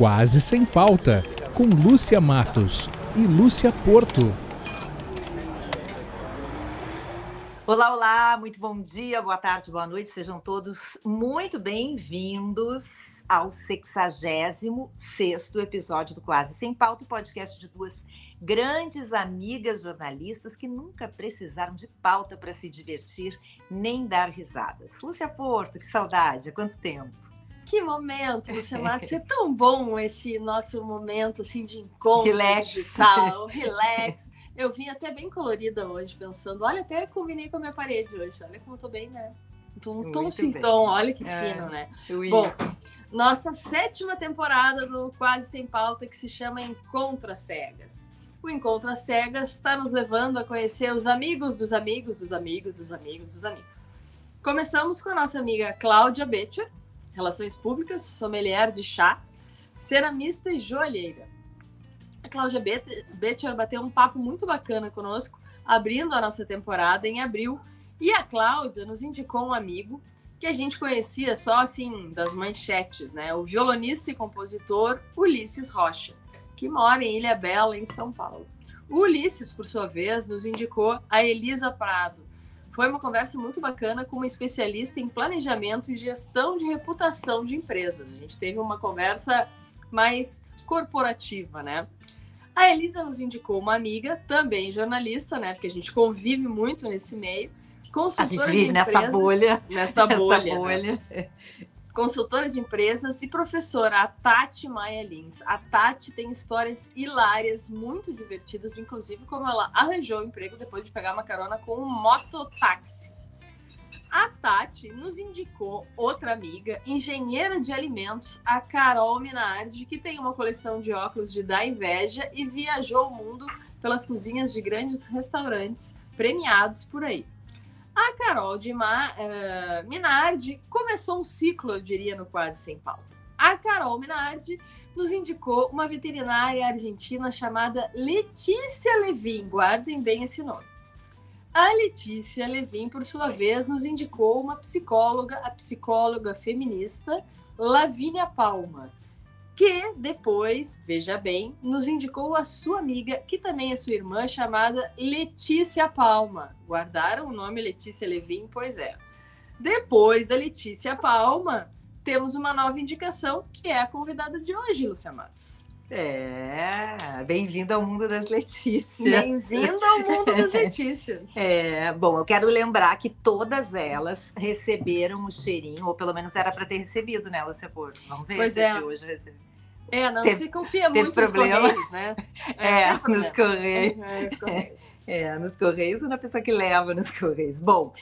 Quase Sem Pauta, com Lúcia Matos e Lúcia Porto. Olá, olá, muito bom dia, boa tarde, boa noite, sejam todos muito bem-vindos ao 66 episódio do Quase Sem Pauta, podcast de duas grandes amigas jornalistas que nunca precisaram de pauta para se divertir nem dar risadas. Lúcia Porto, que saudade, há quanto tempo? Que momento, Lúcia Marques, é tão bom esse nosso momento assim de encontro relax. digital, relax. Eu vim até bem colorida hoje, pensando, olha, até combinei com a minha parede hoje, olha como eu tô bem, né? Tom, tom sintoma, olha que é, fino, né? Bom, nossa sétima temporada do Quase Sem Pauta, que se chama Encontro às Cegas. O Encontro às Cegas está nos levando a conhecer os amigos dos amigos dos amigos dos amigos dos amigos. Começamos com a nossa amiga Cláudia Betcher, Relações Públicas, sommelier de chá, ceramista e joalheira. A Cláudia Betcher bateu um papo muito bacana conosco, abrindo a nossa temporada em abril. E a Cláudia nos indicou um amigo que a gente conhecia só assim das manchetes, né? O violonista e compositor Ulisses Rocha, que mora em Ilha Bela, em São Paulo. O Ulisses, por sua vez, nos indicou a Elisa Prado, foi uma conversa muito bacana com uma especialista em planejamento e gestão de reputação de empresas. A gente teve uma conversa mais corporativa, né? A Elisa nos indicou uma amiga, também jornalista, né? Porque a gente convive muito nesse meio. Consultora a gente vive de empresas, nessa bolha. Nessa bolha. bolha. Né? Consultora de empresas e professora, a Tati Maia Lins. A Tati tem histórias hilárias, muito divertidas, inclusive como ela arranjou emprego depois de pegar uma carona com um mototáxi. A Tati nos indicou outra amiga, engenheira de alimentos, a Carol Minardi, que tem uma coleção de óculos de dar inveja e viajou o mundo pelas cozinhas de grandes restaurantes premiados por aí. A Carol de Ma, uh, Minardi começou um ciclo, eu diria, no Quase Sem Pauta. A Carol Minardi nos indicou uma veterinária argentina chamada Letícia Levin. Guardem bem esse nome. A Letícia Levin, por sua vez, nos indicou uma psicóloga, a psicóloga feminista Lavínia Palma, que depois, veja bem, nos indicou a sua amiga, que também é sua irmã, chamada Letícia Palma. Guardaram o nome Letícia Levin? Pois é. Depois da Letícia Palma, temos uma nova indicação, que é a convidada de hoje, Lúcia Matos. É, bem-vinda ao mundo das Letícias. Bem-vinda ao mundo das Letícias. É, bom, eu quero lembrar que todas elas receberam o cheirinho, ou pelo menos era para ter recebido, né, Lúcia Porto? Vamos ver pois se é. de hoje recebeu. É, não teve, se confia muito problema. nos Correios, né? É, é nos Correios. É, é, nos Correios ou na pessoa que leva nos Correios. Bom,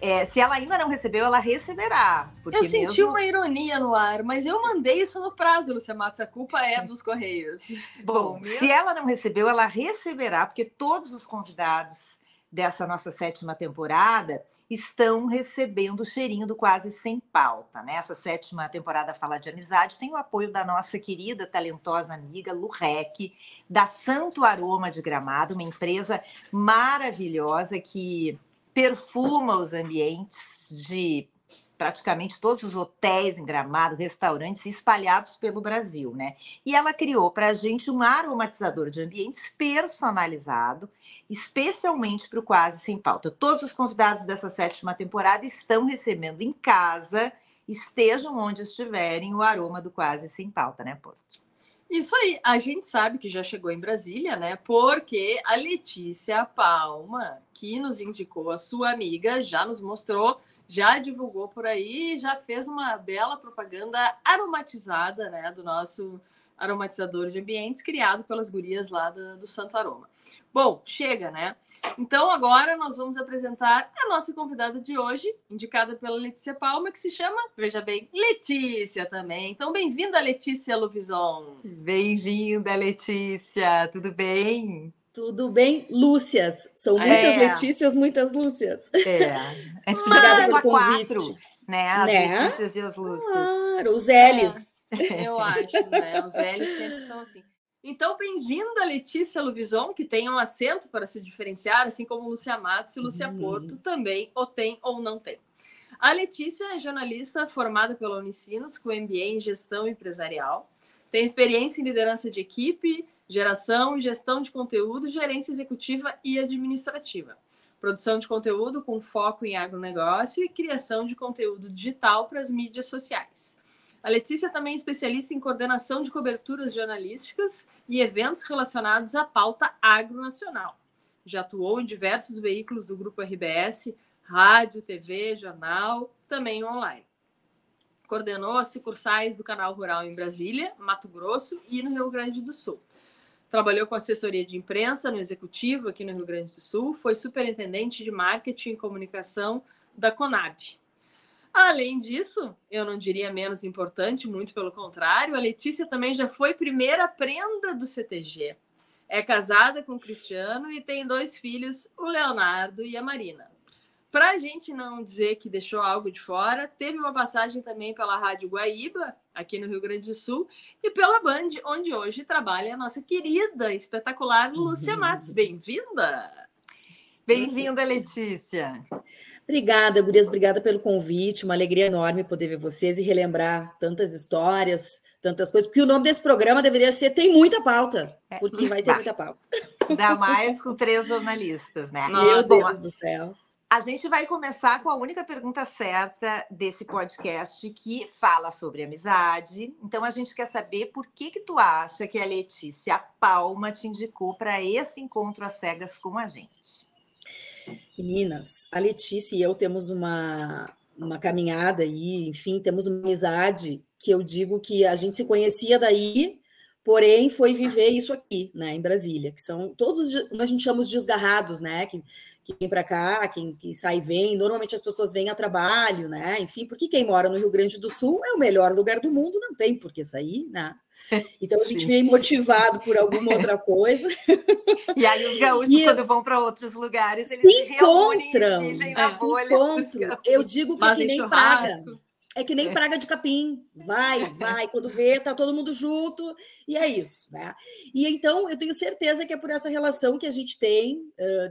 é, se ela ainda não recebeu, ela receberá. eu senti mesmo... uma ironia no ar, mas eu mandei isso no prazo, Lucia Matos. A culpa é dos Correios. Bom, Bom se ela não recebeu, ela receberá, porque todos os convidados dessa nossa sétima temporada estão recebendo o cheirinho do Quase Sem Pauta. Né? Essa sétima temporada fala de amizade, tem o apoio da nossa querida, talentosa amiga Lu Rec, da Santo Aroma de Gramado, uma empresa maravilhosa que perfuma os ambientes de praticamente todos os hotéis em Gramado, restaurantes espalhados pelo Brasil, né? E ela criou para a gente um aromatizador de ambientes personalizado, especialmente para o Quase Sem Pauta. Todos os convidados dessa sétima temporada estão recebendo em casa, estejam onde estiverem, o aroma do Quase Sem Pauta, né, Porto? Isso aí, a gente sabe que já chegou em Brasília, né? Porque a Letícia Palma, que nos indicou a sua amiga, já nos mostrou, já divulgou por aí, já fez uma bela propaganda aromatizada, né? Do nosso aromatizador de ambientes criado pelas gurias lá do, do Santo Aroma. Bom, chega, né? Então agora nós vamos apresentar a nossa convidada de hoje, indicada pela Letícia Palma, que se chama, veja bem, Letícia também. Então bem-vinda, Letícia Luvison. Bem-vinda, Letícia. Tudo bem? Tudo bem, Lúcias. São muitas é. Letícias, muitas Lúcias. É. A gente Obrigada pelo convite. Quatro, né? As né? Letícias e as Lúcias. Claro, os L's. É, eu acho, né? Os L's sempre são assim. Então, bem-vinda, Letícia Luvison, que tem um acento para se diferenciar, assim como Lúcia Matos e Lúcia uhum. Porto também ou tem ou não tem. A Letícia é jornalista formada pela Unicinos, com MBA em Gestão Empresarial. Tem experiência em liderança de equipe, geração e gestão de conteúdo, gerência executiva e administrativa. Produção de conteúdo com foco em agronegócio e criação de conteúdo digital para as mídias sociais. A Letícia também é especialista em coordenação de coberturas jornalísticas e eventos relacionados à pauta agronacional. Já atuou em diversos veículos do Grupo RBS, rádio, TV, jornal, também online. Coordenou as sucursais do Canal Rural em Brasília, Mato Grosso e no Rio Grande do Sul. Trabalhou com assessoria de imprensa no Executivo aqui no Rio Grande do Sul, foi superintendente de marketing e comunicação da Conab. Além disso, eu não diria menos importante, muito pelo contrário, a Letícia também já foi primeira prenda do CTG. É casada com o Cristiano e tem dois filhos, o Leonardo e a Marina. Para a gente não dizer que deixou algo de fora, teve uma passagem também pela Rádio Guaíba, aqui no Rio Grande do Sul, e pela Band, onde hoje trabalha a nossa querida, espetacular Lúcia Matos. Bem-vinda! Bem-vinda, Letícia! Obrigada, Gurias, obrigada pelo convite. Uma alegria enorme poder ver vocês e relembrar tantas histórias, tantas coisas, porque o nome desse programa deveria ser Tem Muita Pauta, é, porque vai ter tá. muita pauta. Ainda mais com três jornalistas, né? Meu Deus do céu. A gente vai começar com a única pergunta certa desse podcast que fala sobre amizade. Então a gente quer saber por que que tu acha que a Letícia Palma te indicou para esse encontro às cegas com a gente. Meninas, a Letícia e eu temos uma, uma caminhada aí, enfim, temos uma amizade que eu digo que a gente se conhecia daí, porém foi viver isso aqui, né, em Brasília, que são todos os, como a gente chama os desgarrados, né, que que vem para cá, quem que sai e vem. Normalmente as pessoas vêm a trabalho, né? Enfim, porque quem mora no Rio Grande do Sul é o melhor lugar do mundo, não tem por que sair, né? Então a gente vem motivado por alguma outra coisa. E aí os gaúchos, e quando vão para outros lugares, eles se, encontram, vivem na é, bolha. Se encontram. Eu digo que, é que nem praga. É que nem é. praga de capim. Vai, vai. Quando vê, tá todo mundo junto. E é isso, né? E então, eu tenho certeza que é por essa relação que a gente tem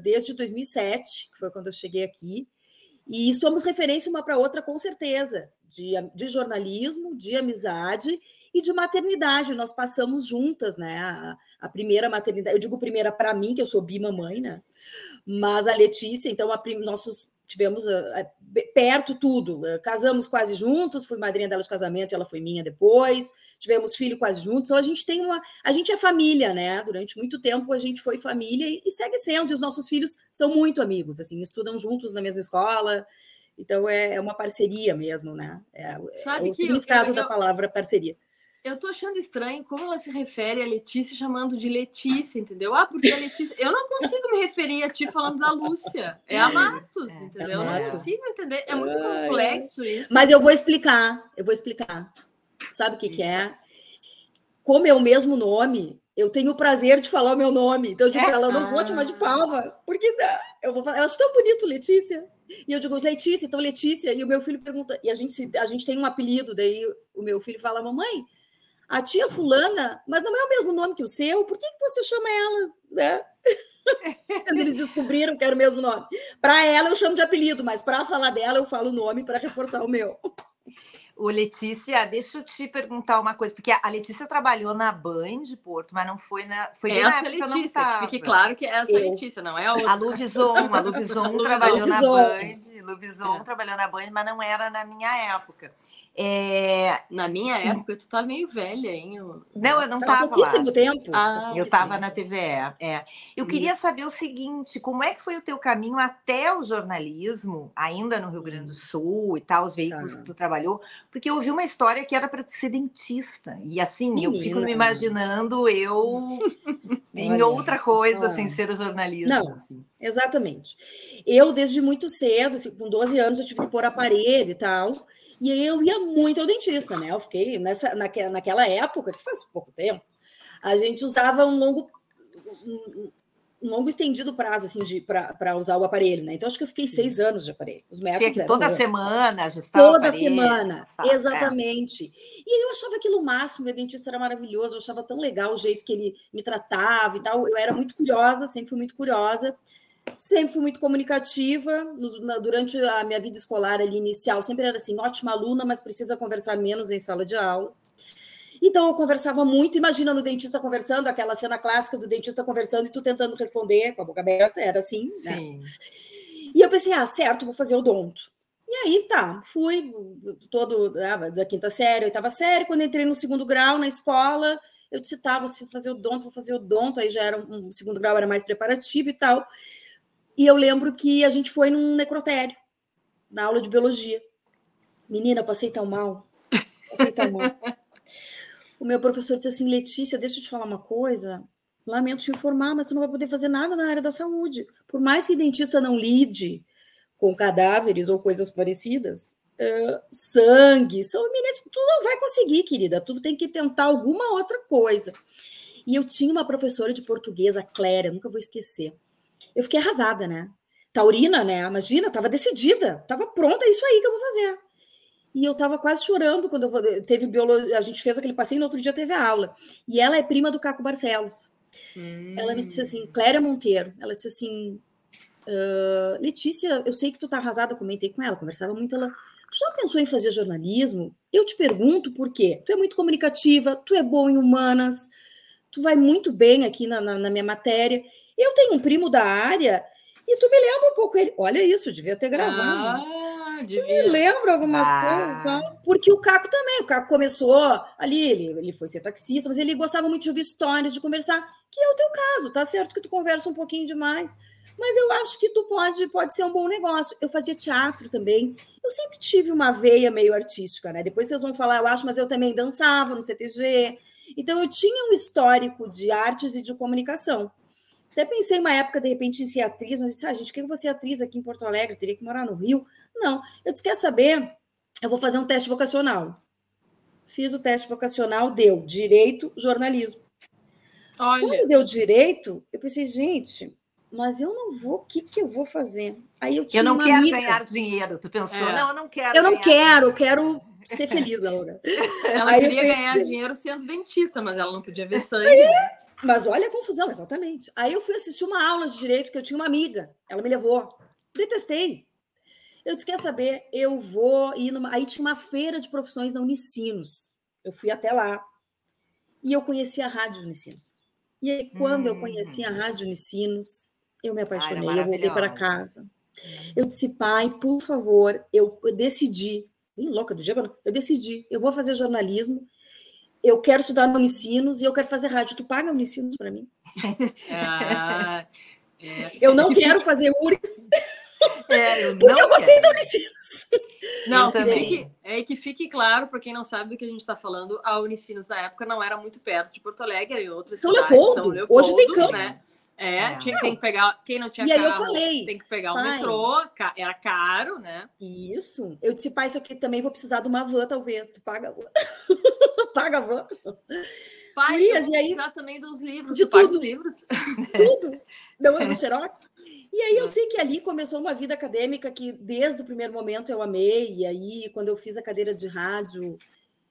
desde 2007, que foi quando eu cheguei aqui. E somos referência uma para outra, com certeza, de, de jornalismo, de amizade e de maternidade. Nós passamos juntas, né? A, a primeira maternidade, eu digo primeira para mim, que eu sou bimamãe, né? Mas a Letícia, então, a, nossos tivemos uh, perto tudo. Uh, casamos quase juntos, fui madrinha dela de casamento e ela foi minha depois. Tivemos filho quase juntos. Então a gente tem uma, a gente é família, né? Durante muito tempo a gente foi família e, e segue sendo. E os nossos filhos são muito amigos, assim, estudam juntos na mesma escola. Então é, é uma parceria mesmo, né? É, é o significado eu, eu, da palavra parceria. Eu tô achando estranho como ela se refere a Letícia chamando de Letícia, entendeu? Ah, porque a Letícia. Eu não consigo me referir a ti falando da Lúcia. É a Matos, é, entendeu? É eu não consigo entender. É muito complexo isso. Mas eu vou explicar. Eu vou explicar. Sabe o que, que é? Como é o mesmo nome, eu tenho o prazer de falar o meu nome. Então eu digo para ela, não vou te chamar de palma, porque não. eu vou falar, eu acho tão bonito, Letícia. E eu digo, Letícia, então Letícia. E o meu filho pergunta, e a gente, a gente tem um apelido, daí o meu filho fala, mamãe, a tia fulana, mas não é o mesmo nome que o seu, por que, que você chama ela? Né? Quando eles descobriram que era o mesmo nome. Para ela eu chamo de apelido, mas para falar dela eu falo o nome para reforçar o meu. O Letícia, deixa eu te perguntar uma coisa, porque a Letícia trabalhou na Band de Porto, mas não foi na. Foi essa na época Letícia, não que fique claro que é essa eu. Letícia, não é a outra. A Luvison, a Luvison trabalhou na Band, Luvison é. trabalhou na Band, mas não era na minha época. É... Na minha época, tu tá meio velha, hein? Eu... Não, eu não estava pouquíssimo lá. tempo. Ah, eu estava na TVE. É. Eu queria Isso. saber o seguinte: como é que foi o teu caminho até o jornalismo, ainda no Rio Grande do Sul e tal, os veículos tá. que tu trabalhou? Porque eu ouvi uma história que era para ser dentista. E assim, Menina. eu fico me imaginando eu em outra coisa sem ser o jornalismo. Não, assim. exatamente. Eu, desde muito cedo, assim, com 12 anos, eu tive que pôr aparelho e tal. E eu ia muito ao dentista, né? Eu fiquei nessa, naque, naquela época, que faz pouco tempo, a gente usava um longo, um, longo estendido prazo assim, para usar o aparelho, né? Então, acho que eu fiquei seis anos de aparelho. Os métodos toda outros, semana ajustava Toda aparelho, semana, sabe? É. exatamente. É. E aí eu achava aquilo o máximo, meu dentista era maravilhoso, eu achava tão legal o jeito que ele me tratava e tal. Eu era muito curiosa, sempre fui muito curiosa. Sempre fui muito comunicativa. durante a minha vida escolar ali inicial, sempre era assim, ótima aluna, mas precisa conversar menos em sala de aula. Então eu conversava muito. Imagina no dentista conversando, aquela cena clássica do dentista conversando e tu tentando responder com a boca aberta, era assim, né? Sim. né? E eu pensei, ah, certo, vou fazer odonto. E aí, tá, fui todo ah, da quinta série, oitava série. Quando entrei no segundo grau na escola, eu disse, tá, vou fazer odonto, vou fazer odonto. Aí já era um, um segundo grau, era mais preparativo e tal. E eu lembro que a gente foi num necrotério, na aula de biologia. Menina, passei tão mal. Passei tão mal. o meu professor disse assim: Letícia, deixa eu te falar uma coisa. Lamento te informar, mas tu não vai poder fazer nada na área da saúde. Por mais que dentista não lide com cadáveres ou coisas parecidas, uh, sangue, são tu não vai conseguir, querida. Tu tem que tentar alguma outra coisa. E eu tinha uma professora de português, a Cléria, nunca vou esquecer. Eu fiquei arrasada, né? Taurina, né? Imagina, estava decidida, estava pronta, é isso aí que eu vou fazer. E eu estava quase chorando quando eu, teve biologia. A gente fez aquele passeio e no outro dia teve a aula. E ela é prima do Caco Barcelos. Hum. Ela me disse assim, Cléria Monteiro. Ela disse assim, uh, Letícia, eu sei que tu tá arrasada. Eu comentei com ela, conversava muito. Ela, tu já pensou em fazer jornalismo? Eu te pergunto por quê. Tu é muito comunicativa, tu é boa em humanas, tu vai muito bem aqui na, na, na minha matéria. Eu tenho um primo da área e tu me lembra um pouco ele. Olha isso, devia ter gravado. Ah, devia. Tu me lembra algumas ah. coisas, não? Porque o Caco também. O Caco começou ali, ele, ele foi ser taxista, mas ele gostava muito de ouvir histórias, de conversar, que é o teu caso, tá certo que tu conversa um pouquinho demais. Mas eu acho que tu pode, pode ser um bom negócio. Eu fazia teatro também. Eu sempre tive uma veia meio artística, né? Depois vocês vão falar, eu acho, mas eu também dançava no CTG. Então eu tinha um histórico de artes e de comunicação. Até pensei uma época, de repente, em ser atriz, mas disse, ah, gente, quem eu ser atriz aqui em Porto Alegre? Eu teria que morar no Rio. Não, eu disse, quer saber? Eu vou fazer um teste vocacional. Fiz o teste vocacional, deu direito, jornalismo. Olha. Quando deu direito, eu pensei, gente, mas eu não vou, o que, que eu vou fazer? Aí eu tinha Eu não quero amiga. ganhar dinheiro. Tu pensou, é. não, eu não quero. Eu não quero, eu quero ser feliz, Laura. Ela Aí queria pensei... ganhar dinheiro sendo dentista, mas ela não podia ver sangue. Né? Mas olha a confusão, exatamente. Aí eu fui assistir uma aula de direito que eu tinha uma amiga, ela me levou. Detestei. Eu disse: quer saber? Eu vou ir numa. Aí tinha uma feira de profissões na Unicinos. Eu fui até lá. E eu conheci a Rádio Unicinos. E aí, quando hum. eu conheci a hum. Rádio Unicinos, eu me apaixonei. Ai, eu voltei para casa. Eu disse, pai, por favor, eu decidi bem louca do dia, eu decidi, eu vou fazer jornalismo, eu quero estudar no Unicinos e eu quero fazer rádio. Tu paga Unicinos para mim? Ah, é. Eu não quero fazer URIS. É, eu porque eu gostei do Unicinos. Não, que fique, é que fique claro, para quem não sabe do que a gente está falando, a Unicinos na época não era muito perto de Porto Alegre e outras São cidades. Leopoldo. São Leopoldo. Hoje tem campo. Né? É, é. Tinha, tem que pegar. Quem não tinha e carro, aí eu falei, tem que pegar o metrô, era caro, né? Isso. Eu disse, pai, isso aqui também vou precisar de uma van, talvez. Tu paga a van. paga a van. Pai, Urias, eu e aí, também dos livros. De tudo. livros. Tudo. Não, no xerox. E aí eu sei que ali começou uma vida acadêmica que desde o primeiro momento eu amei. E aí, quando eu fiz a cadeira de rádio,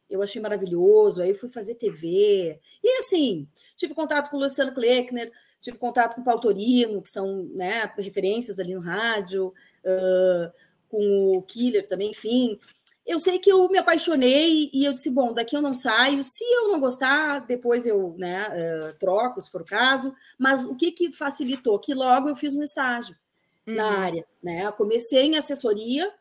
eu achei maravilhoso. Aí eu fui fazer TV. E assim, tive contato com o Luciano Kleckner, tive contato com o Paulo Torino, que são né, referências ali no rádio, uh, com o Killer também, enfim. Eu sei que eu me apaixonei e eu disse, bom, daqui eu não saio. Se eu não gostar, depois eu né, uh, troco, se for o caso. Mas o que, que facilitou? Que logo eu fiz um estágio uhum. na área. Né? comecei em assessoria,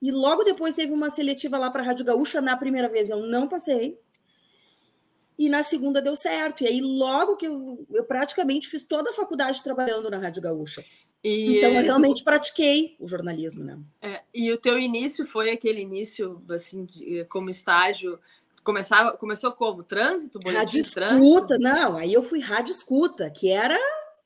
e logo depois teve uma seletiva lá para a Rádio Gaúcha. Na primeira vez eu não passei. E na segunda deu certo. E aí, logo que eu, eu praticamente fiz toda a faculdade trabalhando na Rádio Gaúcha. E, então, eu realmente tu... pratiquei o jornalismo, né? É, e o teu início foi aquele início, assim, de, como estágio começava, começou como? Trânsito? Rádio escuta, não, aí eu fui rádio escuta, que era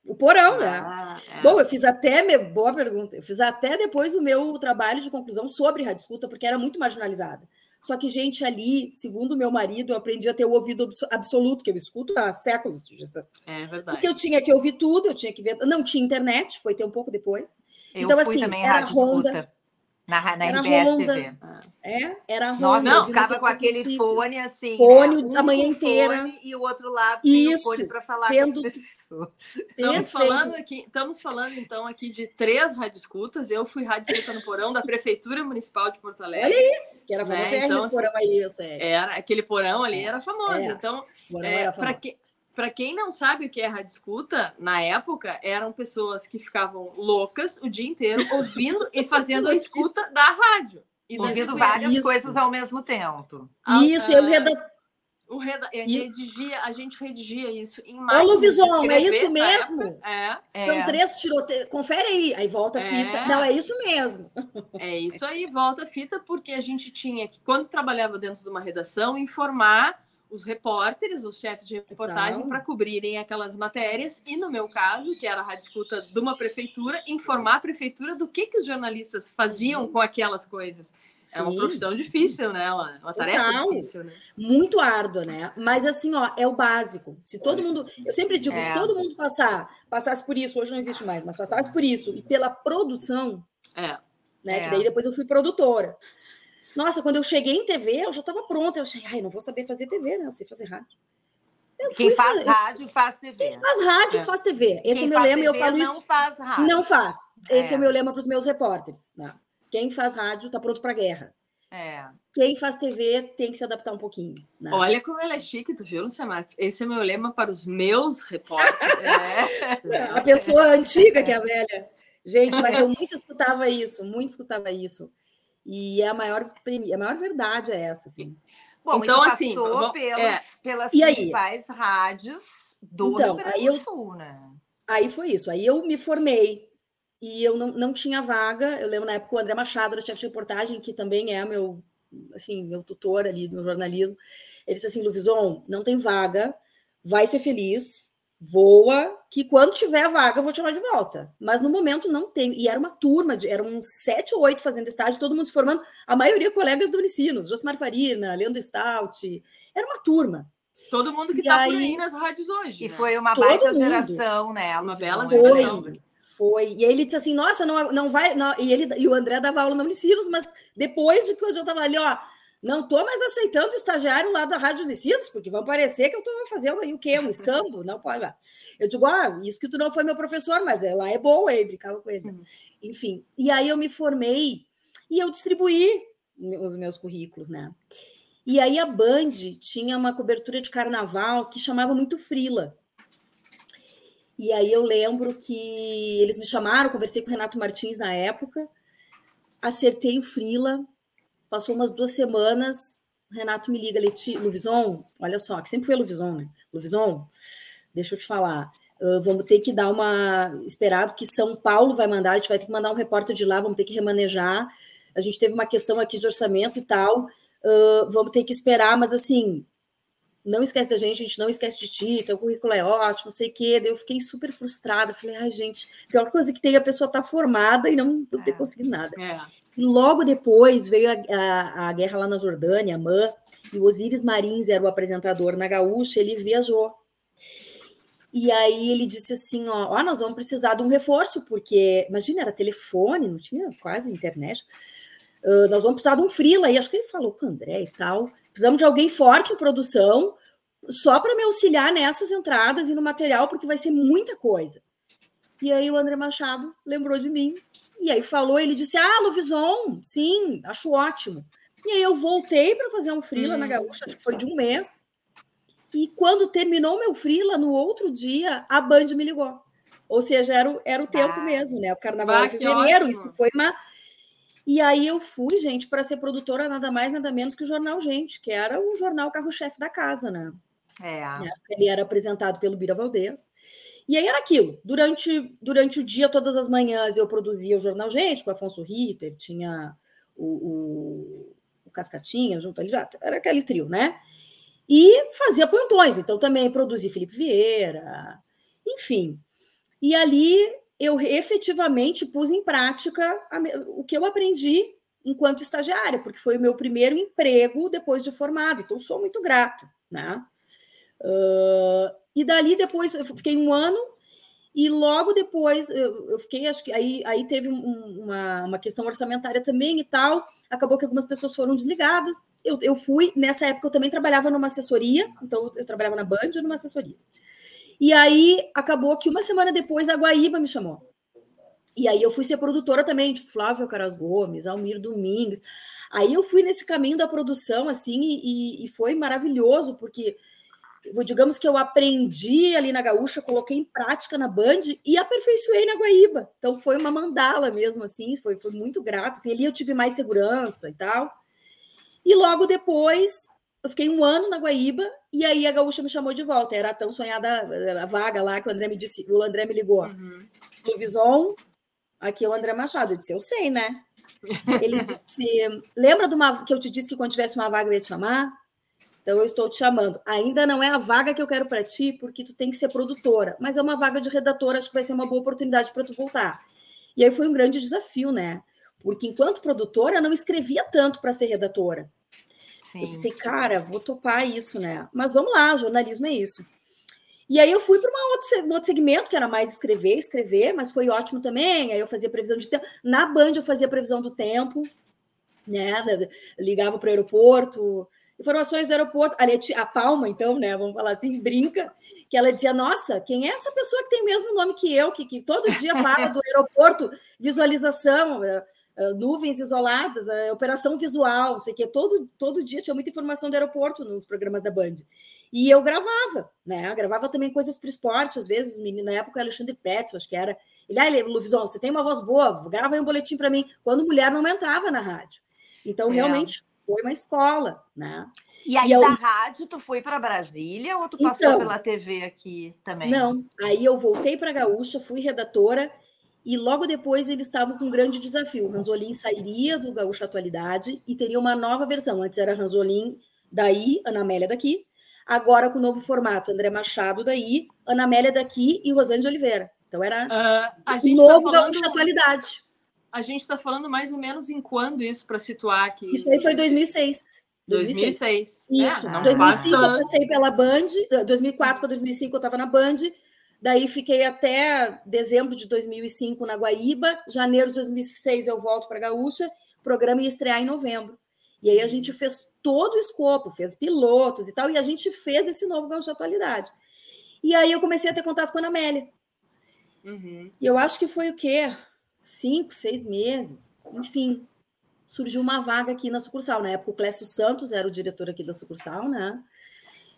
o porão, né? ah? É. Bom, eu fiz até, me... boa pergunta, eu fiz até depois o meu trabalho de conclusão sobre rádio escuta, porque era muito marginalizada. Só que, gente, ali, segundo meu marido, eu aprendi a ter o ouvido absoluto, que eu escuto há séculos. É verdade. Porque eu tinha que ouvir tudo, eu tinha que ver. Não tinha internet, foi ter um pouco depois. Eu então, fui assim, também rádio Honda, escuta. Na, na RBS Honda, TV. É, era ruim. Nossa, não, ficava com aquele fone assim. Fone né? um a manhã inteira. e o outro lado Isso, o fone para falar com as pessoas. Estamos falando, aqui, estamos falando, então, aqui de três escutas. Eu fui escuta no porão da Prefeitura Municipal de Porto Alegre. Olha aí, que era famoso. Né? Então, porão aí, eu sei. Era, aquele porão ali é. era famoso. É. Então, é, para que para quem não sabe o que é rádio escuta, na época eram pessoas que ficavam loucas o dia inteiro ouvindo e fazendo a escuta da rádio. E ouvindo várias isso. coisas ao mesmo tempo. Isso, eu reda... o reda... Redigia, a gente redigia isso em mais. Ô, Luvison, é isso mesmo? É. São é. três tiroteios. Confere aí, aí volta a fita. É. Não, é isso mesmo. É isso aí, volta a fita, porque a gente tinha que, quando trabalhava dentro de uma redação, informar os repórteres, os chefes de reportagem, para cobrirem aquelas matérias, e no meu caso, que era a rádio escuta de uma prefeitura, informar a prefeitura do que, que os jornalistas faziam Sim. com aquelas coisas. Sim. É uma profissão difícil, né? Uma, uma tarefa Total. difícil, né? Muito árdua, né? Mas assim, ó, é o básico. Se todo mundo. Eu sempre digo, é. se todo mundo passar, passasse por isso, hoje não existe mais, mas passasse por isso e pela produção, é. né? É. Que daí depois eu fui produtora. Nossa, quando eu cheguei em TV, eu já estava pronta. Eu achei, ai, não vou saber fazer TV, né? Eu sei fazer rádio. Eu Quem faz fazer, rádio faz TV. Quem faz rádio é. faz TV. Esse Quem é meu lema e eu falo não isso. Não faz rádio. Não faz. Esse é, é o meu lema para os meus repórteres. Né? Quem faz rádio está pronto para guerra. É. Quem faz TV tem que se adaptar um pouquinho. Né? Olha como ela é chique, tu viu, Lucia Matos? Esse é meu lema para os meus repórteres. é. A pessoa antiga que é a velha. Gente, mas eu muito escutava isso, muito escutava isso. E é a maior, a maior verdade é essa, assim. Bom, então, assim, vamos, pelos, é. pelas e principais aí? rádios do então, Rio Grande do Sul, né? Aí foi isso. Aí eu me formei e eu não, não tinha vaga. Eu lembro na época o André Machado era chefe de reportagem, que também é meu, assim, meu tutor ali no jornalismo. Ele disse assim, Luvison, não tem vaga, vai ser feliz, voa, que quando tiver a vaga eu vou te chamar de volta. Mas no momento não tem. E era uma turma, de, eram uns sete ou oito fazendo estágio, todo mundo se formando, a maioria colegas do Unicinos, Josmar Farina, Leandro Stout, era uma turma. Todo mundo que está por aí nas rádios hoje. E né? foi uma baita geração, né? Uma bela geração. Foi, foi. E aí ele disse assim: nossa, não, não vai. Não. E, ele, e o André dava aula no Unicinos, mas depois de que eu já estava ali, ó não estou mais aceitando estagiário lá da Rádio de Cidos, porque vão parecer que eu estou fazendo aí o quê? Um escambo? Não pode. Eu digo, ah, isso que tu não foi meu professor, mas é, lá é bom, aí brincava com ele. Uhum. Enfim, e aí eu me formei e eu distribuí os meus currículos, né? E aí a Band tinha uma cobertura de carnaval que chamava muito Frila. E aí eu lembro que eles me chamaram, conversei com o Renato Martins na época, acertei o Frila, Passou umas duas semanas, Renato me liga, Leti, Luvison, olha só, que sempre foi a Luvison, né? Luvison, deixa eu te falar, uh, vamos ter que dar uma. Esperado que São Paulo vai mandar, a gente vai ter que mandar um repórter de lá, vamos ter que remanejar. A gente teve uma questão aqui de orçamento e tal, uh, vamos ter que esperar, mas assim, não esquece da gente, a gente não esquece de ti, teu currículo é ótimo, não sei o quê. Daí eu fiquei super frustrada. Falei, ai, gente, pior coisa que tem é a pessoa estar tá formada e não, não ter é, conseguido nada. É. Logo depois veio a, a, a, guerra lá na Jordânia, a MAN, e o Osiris Marins era o apresentador na Gaúcha, ele viajou. E aí ele disse assim: ó, ó, nós vamos precisar de um reforço, porque imagina, era telefone, não tinha quase internet. Uh, nós vamos precisar de um frila aí. Acho que ele falou com o André e tal. Precisamos de alguém forte em produção, só para me auxiliar nessas entradas e no material, porque vai ser muita coisa. E aí o André Machado lembrou de mim e aí falou, ele disse: Ah, Luvison, sim, acho ótimo. E aí eu voltei para fazer um freela hum. na Gaúcha, acho que foi de um mês. E quando terminou meu freela, no outro dia, a Band me ligou. Ou seja, era o, era o tempo ah, mesmo, né? O carnaval de fevereiro, isso foi uma. E aí eu fui, gente, para ser produtora nada mais, nada menos que o Jornal Gente, que era o jornal carro-chefe da casa, né? É. Ele era apresentado pelo Bira Valdez. E aí era aquilo. Durante, durante o dia, todas as manhãs, eu produzia o Jornal Gente com o Afonso Ritter, tinha o, o, o Cascatinha junto ali, era aquele trio, né? E fazia plantões. Então também produzi Felipe Vieira, enfim. E ali eu efetivamente pus em prática a, o que eu aprendi enquanto estagiária, porque foi o meu primeiro emprego depois de formada. Então sou muito grata, né? Uh, e dali depois eu fiquei um ano e logo depois eu, eu fiquei, acho que aí, aí teve um, uma, uma questão orçamentária também e tal. acabou que algumas pessoas foram desligadas. Eu, eu fui, nessa época eu também trabalhava numa assessoria, então eu trabalhava na Band numa assessoria. E aí acabou que uma semana depois a Guaíba me chamou. E aí eu fui ser produtora também de Flávio Caras Gomes, Almir Domingues. Aí eu fui nesse caminho da produção, assim, e, e foi maravilhoso, porque digamos que eu aprendi ali na Gaúcha, coloquei em prática na Band e aperfeiçoei na Guaíba. Então foi uma mandala mesmo, assim, foi, foi muito grato. Assim, ali eu tive mais segurança e tal. E logo depois, eu fiquei um ano na Guaíba e aí a Gaúcha me chamou de volta. Era tão sonhada a vaga lá que o André me disse, o André me ligou. Uhum. Vison, aqui é o André Machado. Eu disse, eu sei, né? Ele disse, lembra de uma que eu te disse que quando tivesse uma vaga eu ia te chamar? Então eu estou te chamando. Ainda não é a vaga que eu quero para ti, porque tu tem que ser produtora, mas é uma vaga de redatora, acho que vai ser uma boa oportunidade para tu voltar. E aí foi um grande desafio, né? Porque enquanto produtora, eu não escrevia tanto para ser redatora. Sim. Eu pensei, cara, vou topar isso, né? Mas vamos lá, jornalismo é isso. E aí eu fui para um outro segmento, que era mais escrever, escrever, mas foi ótimo também. Aí eu fazia previsão de tempo. Na Band eu fazia previsão do tempo, né? Ligava para o aeroporto, informações do aeroporto. A, a Palma, então, né? Vamos falar assim, brinca, que ela dizia: Nossa, quem é essa pessoa que tem o mesmo nome que eu, que, que todo dia fala do aeroporto, visualização, eh, eh, nuvens isoladas, eh, operação visual, não sei o que. Todo, todo dia tinha muita informação do aeroporto nos programas da Band. E eu gravava, né? Eu gravava também coisas para esporte, às vezes, na época, Alexandre Pretz, acho que era. Ele, ah, Luvison, você tem uma voz boa, grava aí um boletim para mim. Quando mulher não entrava na rádio. Então, é. realmente, foi uma escola, né? E aí, e eu... da rádio, tu foi para Brasília ou tu passou então, pela TV aqui também? Não, aí eu voltei para Gaúcha, fui redatora e logo depois eles estavam com um grande desafio. Ranzolin sairia do Gaúcha Atualidade e teria uma nova versão. Antes era Ranzolin daí, Ana Amélia daqui. Agora com o novo formato, André Machado daí, Ana Amélia daqui e Rosane de Oliveira. Então era uh, o novo tá falando... Gaúcha Atualidade. A gente está falando mais ou menos em quando isso para situar aqui? Isso aí foi 2006. 2006. Isso. É, 2005 eu passei pela Band, 2004 para 2005 eu estava na Band, daí fiquei até dezembro de 2005 na Guaíba, janeiro de 2006 eu volto para Gaúcha, o programa ia estrear em novembro. E aí a gente fez todo o escopo, fez pilotos e tal, e a gente fez esse novo Gaúcha Atualidade. E aí eu comecei a ter contato com a Ana Amélia. Uhum. E eu acho que foi o quê? Cinco, seis meses, enfim, surgiu uma vaga aqui na sucursal. Na época, o Clécio Santos era o diretor aqui da sucursal, né?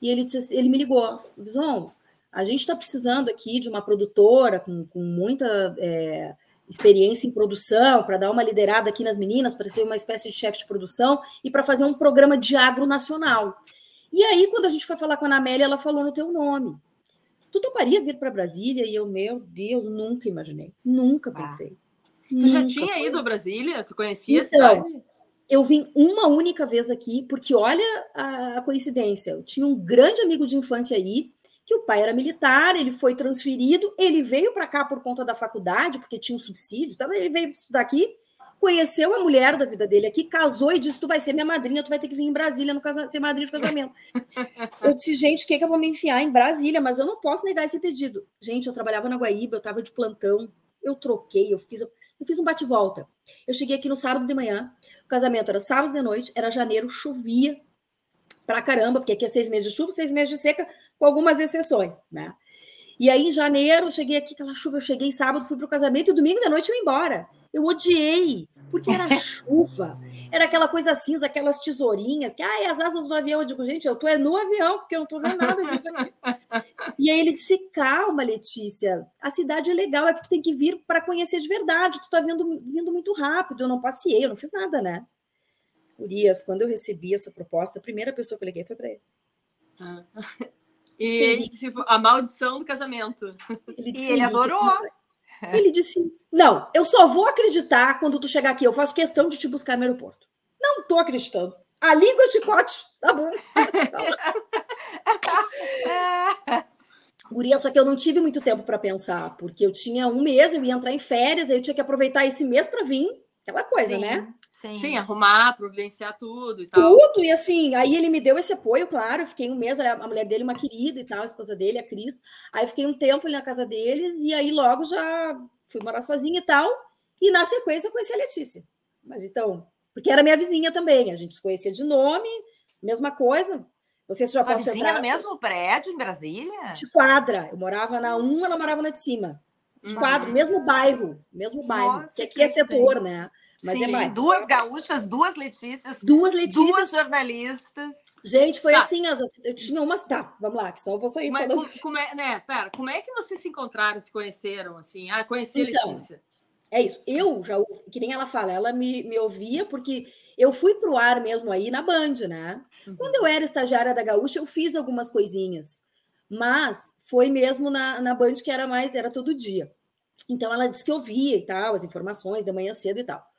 E ele, disse, assim, ele me ligou, Vison, a gente está precisando aqui de uma produtora com, com muita é, experiência em produção, para dar uma liderada aqui nas meninas, para ser uma espécie de chefe de produção e para fazer um programa de agro nacional. E aí, quando a gente foi falar com a Ana Amélia, ela falou no teu nome. Tu toparia vir para Brasília? E eu, meu Deus, nunca imaginei, nunca ah. pensei. Tu já tinha ido a Brasília? Tu conhecia então, a cidade? Eu vim uma única vez aqui, porque olha a coincidência. Eu tinha um grande amigo de infância aí, que o pai era militar, ele foi transferido, ele veio para cá por conta da faculdade, porque tinha um subsídio, então ele veio estudar aqui, conheceu a mulher da vida dele aqui, casou e disse: Tu vai ser minha madrinha, tu vai ter que vir em Brasília no casa, ser madrinha de casamento. eu disse: Gente, o que, que eu vou me enfiar em Brasília? Mas eu não posso negar esse pedido. Gente, eu trabalhava na Guaíba, eu estava de plantão, eu troquei, eu fiz. Eu fiz um bate-volta. Eu cheguei aqui no sábado de manhã, o casamento era sábado de noite, era janeiro, chovia pra caramba, porque aqui é seis meses de chuva, seis meses de seca, com algumas exceções, né? E aí, em janeiro, eu cheguei aqui, aquela chuva, eu cheguei sábado, fui pro casamento, e domingo da noite eu ia embora. Eu odiei, porque era chuva, era aquela coisa cinza, aquelas tesourinhas, que, ai, as asas do avião. Eu digo, gente, eu tô é no avião, porque eu não tô vendo nada disso aqui. e aí ele disse, calma, Letícia, a cidade é legal, é que tu tem que vir para conhecer de verdade, tu tá vindo, vindo muito rápido, eu não passei, eu não fiz nada, né? Urias, quando eu recebi essa proposta, a primeira pessoa que eu liguei foi para ele. Ah. E tipo, a maldição do casamento. Ele disse, e ele adorou. Ele disse: Não, eu só vou acreditar quando tu chegar aqui. Eu faço questão de te buscar no aeroporto. Não tô acreditando. A língua chicote, tá bom. Guria, só que eu não tive muito tempo para pensar, porque eu tinha um mês, eu ia entrar em férias, aí eu tinha que aproveitar esse mês para vir, aquela coisa, Sim. né? Sim. Sim, arrumar, providenciar tudo e tal. Tudo, e assim, aí ele me deu esse apoio, claro. Eu fiquei um mês, a mulher dele, uma querida e tal, a esposa dele, a Cris. Aí fiquei um tempo ali na casa deles, e aí logo já fui morar sozinha e tal. E na sequência eu conheci a Letícia. Mas então, Porque era minha vizinha também, a gente se conhecia de nome, mesma coisa. Você já posso vizinha entrar. no mesmo prédio em Brasília? De quadra. Eu morava na 1, ela morava na de cima. De uhum. quadra, mesmo bairro, mesmo bairro. Nossa, que aqui é setor, bem. né? Mas é Sim, é duas gaúchas, duas Letícias. Duas Letícias. Duas jornalistas. Gente, foi tá. assim, eu tinha umas. Tá, vamos lá, que só vou sair Mas, falando. Como é, né, pera, como é que vocês se encontraram, se conheceram, assim? Ah, conheci então, a Letícia. É isso. Eu já, que nem ela fala, ela me, me ouvia porque eu fui para o ar mesmo aí na Band, né? Uhum. Quando eu era estagiária da Gaúcha, eu fiz algumas coisinhas, mas foi mesmo na, na Band que era mais, era todo dia. Então ela disse que ouvia e tal, as informações de manhã cedo e tal.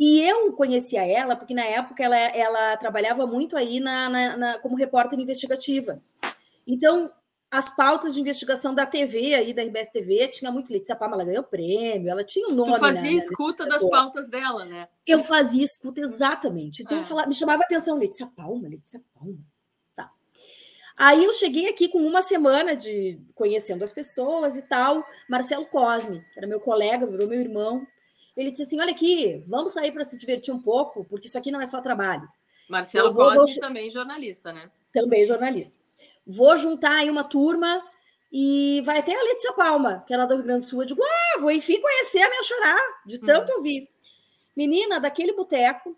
E eu conhecia ela porque na época ela, ela trabalhava muito aí na, na, na como repórter investigativa. Então, as pautas de investigação da TV aí, da RBS TV, tinha muito Letícia Palma, ela ganhou prêmio, ela tinha um nome. Tu fazia né, escuta das pautas dela, né? Eu fazia escuta, exatamente. Então, é. falava, me chamava a atenção, Letícia Palma, Letícia Palma. Tá. Aí eu cheguei aqui com uma semana de conhecendo as pessoas e tal. Marcelo Cosme, que era meu colega, virou meu irmão. Ele disse assim: olha aqui, vamos sair para se divertir um pouco, porque isso aqui não é só trabalho. Marcelo vou, Cosme vou... também jornalista, né? Também jornalista. Vou juntar aí uma turma e vai até a Letícia Palma, que é lá do Rio Grande do Sul. Eu digo, ah, vou enfim conhecer a minha chorar, de hum. tanto hum. ouvir. Menina, daquele boteco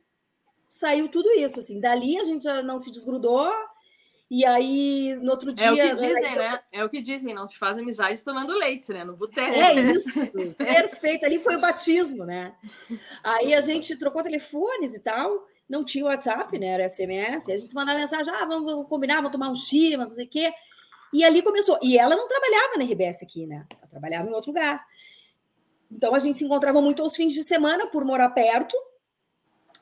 saiu tudo isso, assim. Dali a gente já não se desgrudou. E aí, no outro dia. É o que dizem, aí, né? É o que dizem, não se faz amizade tomando leite, né? No boteco. É isso, perfeito. Ali foi o batismo, né? Aí a gente trocou telefones e tal não tinha WhatsApp, né? Era SMS. a gente mandava mensagem, ah, vamos, vamos combinar, vamos tomar um X, não sei o quê. E ali começou. E ela não trabalhava na RBS aqui, né? Ela trabalhava em outro lugar. Então a gente se encontrava muito aos fins de semana por morar perto.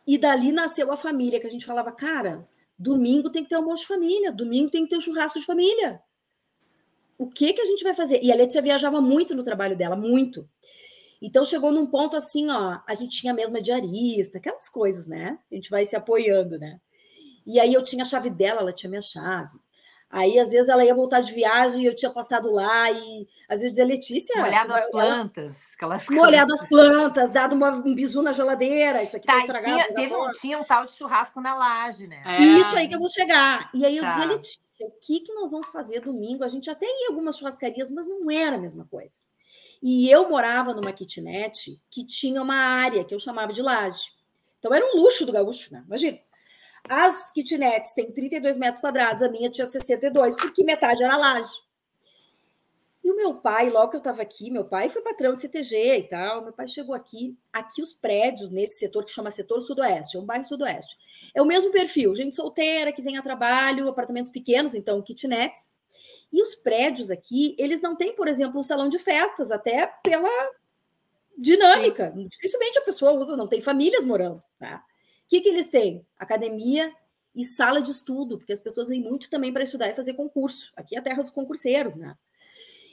E dali nasceu a família, que a gente falava, cara, domingo tem que ter almoço de família, domingo tem que ter um churrasco de família. O que que a gente vai fazer? E a Letícia viajava muito no trabalho dela, muito. Então chegou num ponto assim, ó, a gente tinha a mesma diarista, aquelas coisas, né? A gente vai se apoiando, né? E aí eu tinha a chave dela, ela tinha minha chave. Aí, às vezes, ela ia voltar de viagem e eu tinha passado lá, e às vezes eu dizia, Letícia. Molhado as plantas. Aquelas molhado as plantas, dado uma, um bisu na geladeira, isso aqui tá, tá estragado. Tinha, teve um, tinha um tal de churrasco na laje, né? É. Isso aí que eu vou chegar. E aí eu tá. dizia, Letícia, o que, que nós vamos fazer domingo? A gente até ia em algumas churrascarias, mas não era a mesma coisa. E eu morava numa kitnet que tinha uma área que eu chamava de laje. Então era um luxo do gaúcho, né? Imagina. As kitnets têm 32 metros quadrados, a minha tinha 62, porque metade era laje. E o meu pai, logo que eu estava aqui, meu pai foi patrão de CTG e tal. Meu pai chegou aqui. Aqui, os prédios nesse setor que chama Setor Sudoeste, é um bairro Sudoeste. É o mesmo perfil: gente solteira que vem a trabalho, apartamentos pequenos, então kitnets. E os prédios aqui, eles não têm, por exemplo, um salão de festas, até pela dinâmica. Sim. Dificilmente a pessoa usa, não tem famílias morando. Tá? O que, que eles têm? Academia e sala de estudo, porque as pessoas vêm muito também para estudar e fazer concurso. Aqui é a terra dos concurseiros, né?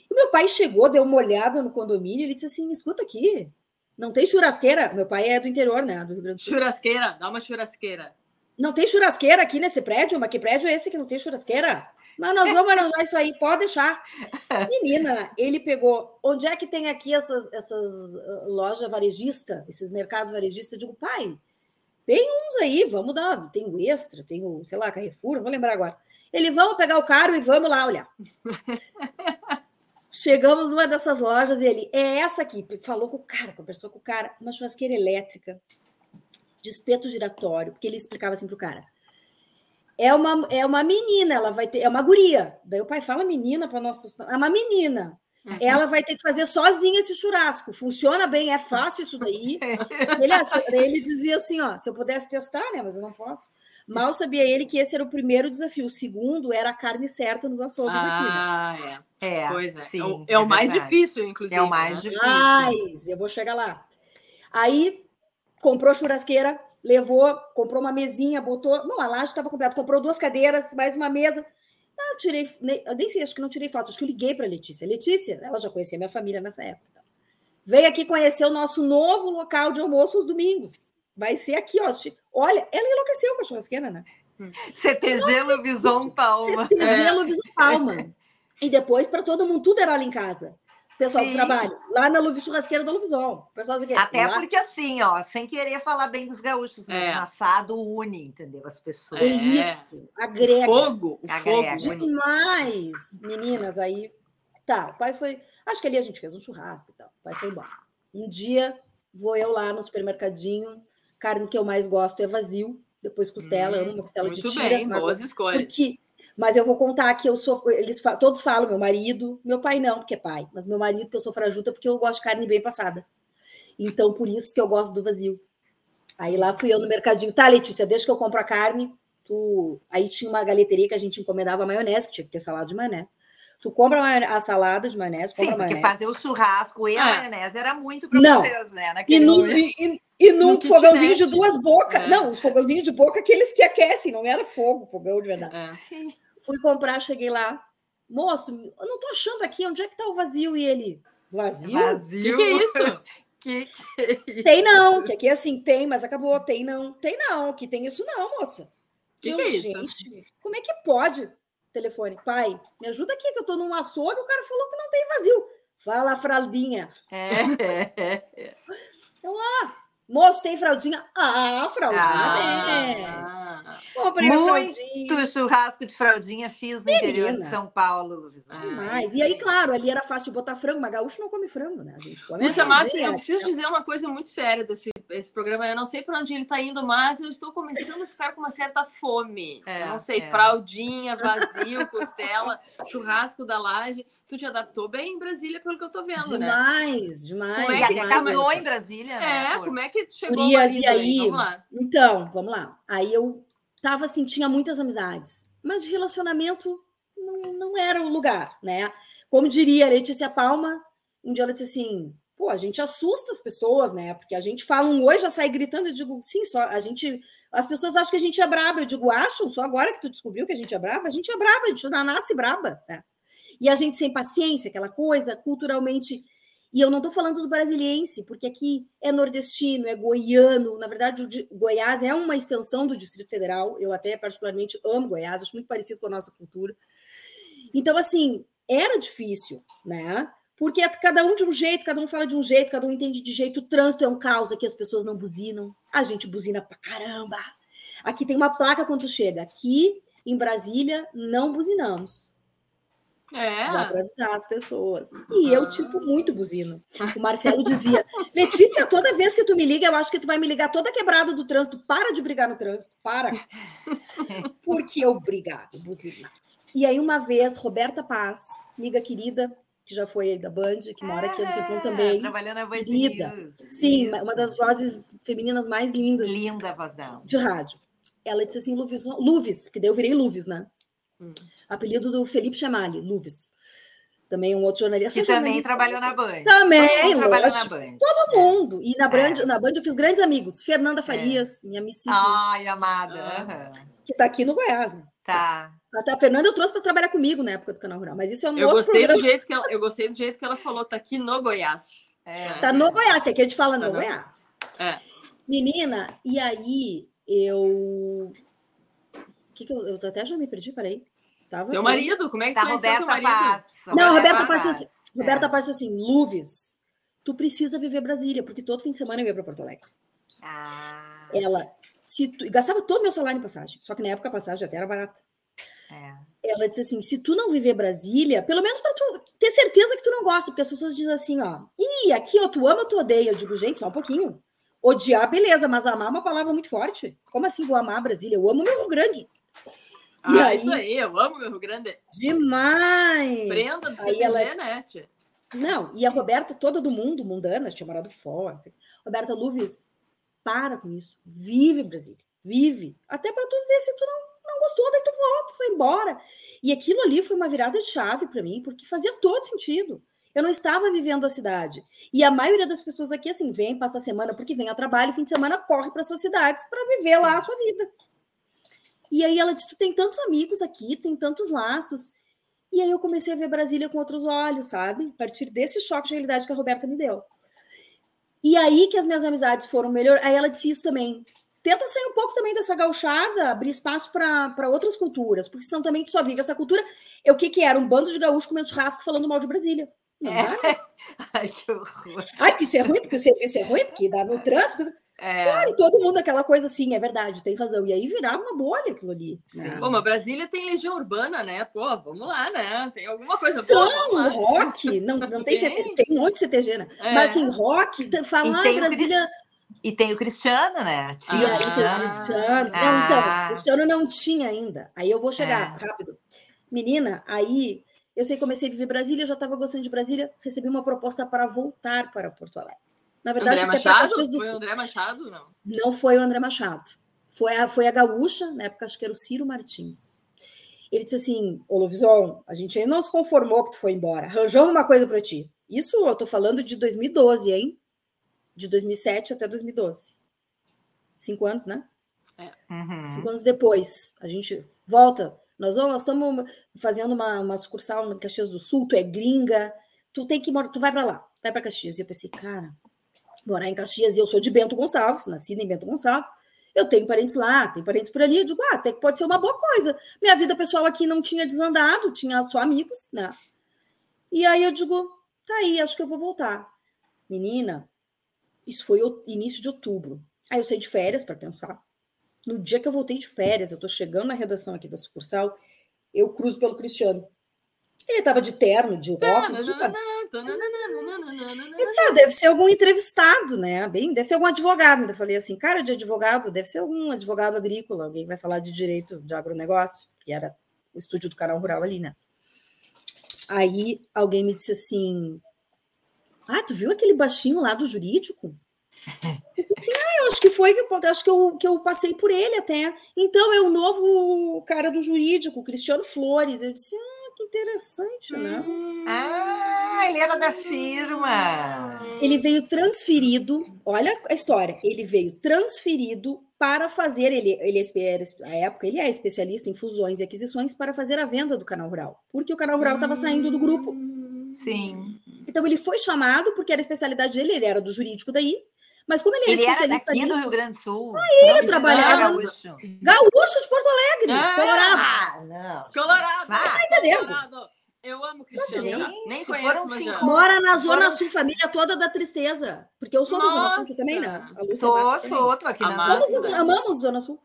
E meu pai chegou, deu uma olhada no condomínio, ele disse assim: escuta aqui, não tem churrasqueira. Meu pai é do interior, né? Do Rio Grande do Sul. Churrasqueira, dá uma churrasqueira. Não tem churrasqueira aqui nesse prédio? Mas que prédio é esse que não tem churrasqueira? Mas nós vamos arranjar isso aí, pode deixar. Menina, ele pegou. Onde é que tem aqui essas, essas uh, lojas varejistas, esses mercados varejistas? Eu digo, pai, tem uns aí, vamos dar. Tem o Extra, tem o, sei lá, Carrefour, não vou lembrar agora. Ele, vamos pegar o caro e vamos lá olhar. Chegamos numa dessas lojas e ele, é essa aqui. Falou com o cara, conversou com o cara, uma churrasqueira elétrica, de espeto giratório, porque ele explicava assim para o cara é uma, é uma menina, ela vai ter, é uma guria. Daí o pai fala menina para nossa, é uma menina. Uhum. Ela vai ter que fazer sozinha esse churrasco. Funciona bem, é fácil isso daí. ele, ele dizia assim: ó, se eu pudesse testar, né? Mas eu não posso. Mal sabia ele que esse era o primeiro desafio. O segundo era a carne certa nos açougues ah, aqui. Né? Ah, é. É, pois é. Sim, é o, é o mais difícil, inclusive. É o mais né? difícil. Mas eu vou chegar lá. Aí comprou churrasqueira, levou, comprou uma mesinha, botou. Não, a laje estava completa, comprou duas cadeiras, mais uma mesa. Tirei, eu nem sei, acho que não tirei foto, acho que eu liguei para Letícia. Letícia, ela já conhecia minha família nessa época. Veio aqui conhecer o nosso novo local de almoço aos domingos. Vai ser aqui, ó. Olha, ela enlouqueceu com a churrasqueira, né? CTG Lubison Palma. CTG é. Palma. E depois, para todo mundo, tudo era lá em casa. Pessoal Sim. do trabalho, lá na Luvis Churrasqueira da Luvisol. Pessoal aqui, Até lá... porque assim, ó, sem querer falar bem dos gaúchos, é. mas assado une, entendeu? As pessoas. É isso, agrega. O fogo, o agrega. fogo. Demais, meninas, aí. Tá, o pai foi. Acho que ali a gente fez um churrasco e tal. O pai foi embora. Um dia vou eu lá no supermercadinho, carne que eu mais gosto é vazio, depois costela, hum, eu amo uma costela de tira. Muito bem, boas escolhas. Porque mas eu vou contar que eu sou. Eles todos falam, meu marido, meu pai não, porque é pai, mas meu marido, que eu sou frajuta, porque eu gosto de carne bem passada. Então, por isso que eu gosto do vazio. Aí lá fui eu no mercadinho. Tá, Letícia, deixa que eu compro a carne. Tu... Aí tinha uma galeteria que a gente encomendava maionese, que tinha que ter salada de maionese. Tu compra a salada de maionese, compra Sim, porque fazer o churrasco e a é. maionese era muito para vocês, né? Naquele e, num, e, e num fogãozinho de duas bocas. É. Não, os fogãozinhos de boca, aqueles que aquecem, não era fogo, fogão de verdade. É. Fui comprar, cheguei lá. Moço, eu não tô achando aqui, onde é que tá o vazio? E ele, vazio? Vazio? Que que é isso? que, que é isso? Tem não, que aqui é assim, tem, mas acabou, tem não. Tem não, que tem isso não, moça. Que, que é isso? Gente, como é que pode? Telefone, pai, me ajuda aqui, que eu tô num açougue, o cara falou que não tem vazio. Fala, fraldinha. É. Então, ah, Moço, tem fraldinha? Ah, fraldinha ah, tem. Comprei Muito fraldinha. churrasco de fraldinha fiz no Menina. interior de São Paulo, Luiz. Demais. E aí, claro, ali era fácil de botar frango, mas gaúcho não come frango, né? A gente come Lúcia Matos, eu preciso dizer uma coisa muito séria desse esse programa. Eu não sei para onde ele está indo, mas eu estou começando a ficar com uma certa fome. É, não sei, é. fraldinha, vazio, costela, churrasco da laje tu te adaptou bem em Brasília, pelo que eu tô vendo, demais, né? Demais, demais. Como é que casou em Brasília, né? É, como é que tu chegou Urias, e aí? Vamos lá. Então, vamos lá. Aí eu tava assim, tinha muitas amizades, mas de relacionamento não, não era o lugar, né? Como diria a Letícia Palma, um dia ela disse assim: pô, a gente assusta as pessoas, né? Porque a gente fala um oi, já sai gritando. Eu digo, sim, só a gente. As pessoas acham que a gente é braba. Eu digo, acham? Só agora que tu descobriu que a gente é braba? A gente é braba, a gente nasce braba, né? E a gente sem paciência, aquela coisa, culturalmente. E eu não estou falando do brasiliense, porque aqui é nordestino, é goiano. Na verdade, Goiás é uma extensão do Distrito Federal. Eu até particularmente amo Goiás, acho muito parecido com a nossa cultura. Então, assim, era difícil, né? Porque é cada um de um jeito, cada um fala de um jeito, cada um entende de jeito. O trânsito é um caos aqui, as pessoas não buzinam. A gente buzina pra caramba. Aqui tem uma placa quando chega. Aqui em Brasília não buzinamos. É. Já para avisar as pessoas. E eu, tipo, muito buzino. O Marcelo dizia: Letícia, toda vez que tu me liga, eu acho que tu vai me ligar toda quebrada do trânsito. Para de brigar no trânsito, para. Porque eu brigava, buzina. E aí, uma vez, Roberta Paz, amiga querida, que já foi aí da Band, que mora aqui no Tempão também. Trabalhando na Band querida. News. Sim, Isso. uma das vozes femininas mais lindas. Linda a voz dela. De rádio. Ela disse assim: Luvis, Luvis que daí eu virei Luvis, né? Hum apelido do Felipe Chamali, Luves. Também um outro jornalista. Que também trabalhou na Band. Também, trabalhou na Band. Todo mundo. E na Band, é. na Band eu fiz grandes amigos. Fernanda é. Farias, é. minha amicíssima. Ai, amada. Ah, que está aqui no Goiás, né? Tá. A Fernanda eu trouxe para trabalhar comigo na época do Canal Rural, mas isso é um eu outro gostei programa. do jeito que ela, Eu gostei do jeito que ela falou, tá aqui no Goiás. É. Tá no Goiás, que aqui a gente fala no tá Goiás. É. Menina, e aí eu. que, que eu, eu até já me perdi, peraí. Tava teu marido, como é que tá Roberta teu marido? Não, Roberta Passa, assim, Roberta é. Passa assim, Luves, tu precisa viver Brasília, porque todo fim de semana eu ia para Porto Alegre. Ah. Ela se tu, gastava todo o meu salário em passagem, só que na época a passagem até era barata. É. Ela disse assim: se tu não viver Brasília, pelo menos para tu ter certeza que tu não gosta, porque as pessoas dizem assim: ó, ih, aqui ó, tu ama, tu odeia. Eu digo, gente, só um pouquinho. Odiar, beleza, mas amar é uma palavra muito forte. Como assim vou amar Brasília? Eu amo meu Rio Grande. Ah, e aí, isso aí, eu amo meu Rio Grande. Demais! Prenda do CPG, ela... né, tia? Não, e a Roberta, toda do mundo, mundana, tinha morado fora. Roberta Luves, para com isso. Vive Brasília. Vive. Até para tu ver se tu não, não gostou, daí tu volta, tu vai embora. E aquilo ali foi uma virada de chave para mim, porque fazia todo sentido. Eu não estava vivendo a cidade. E a maioria das pessoas aqui, assim, vem, passa a semana, porque vem a trabalho, fim de semana, corre para suas cidades para viver lá a sua vida. E aí ela disse: Tu tem tantos amigos aqui, tem tantos laços. E aí eu comecei a ver Brasília com outros olhos, sabe? A partir desse choque de realidade que a Roberta me deu. E aí que as minhas amizades foram melhor. Aí ela disse isso também. Tenta sair um pouco também dessa gauchada, abrir espaço para outras culturas, porque senão também tu só vive essa cultura. Eu, o que que era? Um bando de gaúchos comendo churrasco falando mal de Brasília. Não é. dá? Ai, que horror. Ai, porque isso é ruim, porque o serviço é ruim, porque dá no trânsito. É. Claro, todo mundo aquela coisa assim, é verdade, tem razão. E aí virava uma bolha aquilo ali. Né? Pô, mas Brasília tem legião urbana, né? Pô, vamos lá, né? Tem alguma coisa boa. Então, rock, não, não tem, tem. CT, tem um monte de CTG, né? É. Mas assim, rock, falar Brasília. E tem o Cristiano, né? Tinha. E aí tem o Cristiano. Ah. Não, então, o Cristiano não tinha ainda. Aí eu vou chegar é. rápido. Menina, aí eu sei comecei a viver Brasília, já estava gostando de Brasília, recebi uma proposta para voltar para Porto Alegre. Na verdade, André Machado? Foi o André Machado, não? Não foi o André Machado. Foi a, foi a gaúcha, na época acho que era o Ciro Martins. Ele disse assim, ô Lovisão, a gente ainda não se conformou que tu foi embora. Arranjamos uma coisa para ti. Isso eu tô falando de 2012, hein? De 2007 até 2012. Cinco anos, né? É. Uhum. Cinco anos depois, a gente volta. Nós, vamos, nós estamos fazendo uma, uma sucursal no Caxias do Sul, tu é gringa, tu tem que tu vai para lá, vai para Caxias. E eu pensei, cara, morar em Caxias e eu sou de Bento Gonçalves, nascida em Bento Gonçalves. Eu tenho parentes lá, tenho parentes por ali. Eu digo, ah, até que pode ser uma boa coisa. Minha vida pessoal aqui não tinha desandado, tinha só amigos, né? E aí eu digo, tá aí, acho que eu vou voltar. Menina, isso foi início de outubro. Aí eu saí de férias para pensar. No dia que eu voltei de férias, eu tô chegando na redação aqui da sucursal, eu cruzo pelo Cristiano. Ele estava de terno, de óculos. De... Eu disse, ah, deve ser algum entrevistado, né? Bem, deve ser algum advogado. Eu falei assim, cara de advogado, deve ser algum advogado agrícola, alguém vai falar de direito de agronegócio, que era o estúdio do canal rural ali, né? Aí alguém me disse assim: Ah, tu viu aquele baixinho lá do jurídico? Eu disse assim, ah, eu acho que foi, acho que eu, que eu passei por ele até. Então, é o novo cara do jurídico, Cristiano Flores. Eu disse, ah, que interessante, né? Ah, ele era da firma. Ele veio transferido, olha a história, ele veio transferido para fazer, ele, ele era, a época, ele é especialista em fusões e aquisições para fazer a venda do canal rural, porque o canal rural estava saindo do grupo. Sim. Então ele foi chamado, porque era a especialidade dele, ele era do jurídico daí, mas como ele, ele era especialista era daqui do Rio Grande do Sul. Ah, ele trabalhava gaúcho. gaúcho de Porto Alegre, ah, Colorado. Ah, não. Colorado. Ah, tá entendendo? Colorado. Eu amo Cristiano. Nem conheço, mas já. Mora na Zona foram... Sul, família toda da tristeza. Porque eu sou Nossa. da Zona Sul também, né? Sou, sou, tô aqui na Zona Sul. Amamos Zona Sul.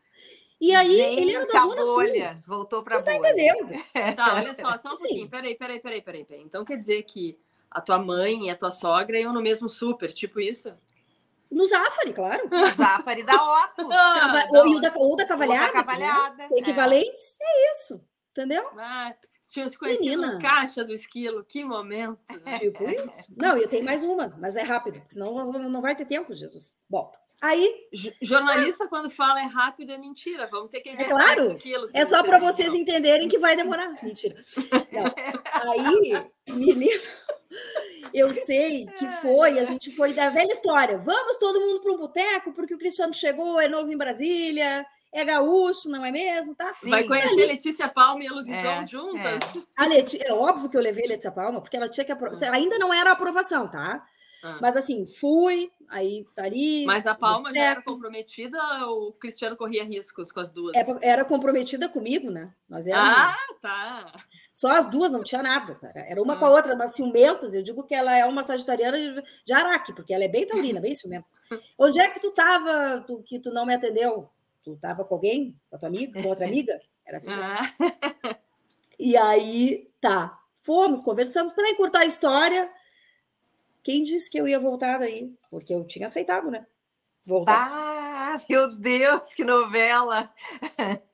E aí, Gente, ele era da Zona bolha. Sul. Voltou pra Você tá entendendo? Tá, olha só, só um pouquinho. Peraí, peraí, peraí, peraí, peraí. Então quer dizer que a tua mãe e a tua sogra iam no mesmo super, tipo isso? No Zafari, claro. Zafari da Otto. Ah, ou, da, ou da Cavalhada. Ou da cavalhada. Né? Equivalentes, é. é isso. Entendeu? Ah, tinha se conhecido no caixa do esquilo, que momento. Né? Tipo isso. Não, eu tenho mais uma, mas é rápido, senão não vai ter tempo, Jesus. Bom, aí... Jornalista, ah, quando fala é rápido, é mentira. Vamos ter que é claro, É só para vocês entenderem que vai demorar. Mentira. Não. Aí, menino eu sei que foi, a gente foi da velha história. Vamos todo mundo para um boteco, porque o Cristiano chegou, é novo em Brasília, é gaúcho, não é mesmo? Tá? Sim. Vai conhecer Letícia Palma e a Luvisão é, juntas? É. A Leti, é óbvio que eu levei Letícia Palma, porque ela tinha que. Apro... Ainda não era aprovação, tá? Ah. Mas assim, fui, aí ali. Mas a Palma já era comprometida ou o Cristiano corria riscos com as duas? É, era comprometida comigo, né? Nós éramos... Ah, tá. Só as duas, não tinha nada. Era uma ah. com a outra, mas ciumentas. Eu digo que ela é uma sagitariana de Araque, porque ela é bem taurina, bem ciumenta. Onde é que tu tava tu, que tu não me atendeu? Tu tava com alguém? Com a tua amiga? Com outra amiga? Era assim. Ah. E aí, tá. Fomos, conversamos para encurtar a história quem disse que eu ia voltar daí? Porque eu tinha aceitado, né? Voltar. Ah, meu Deus, que novela!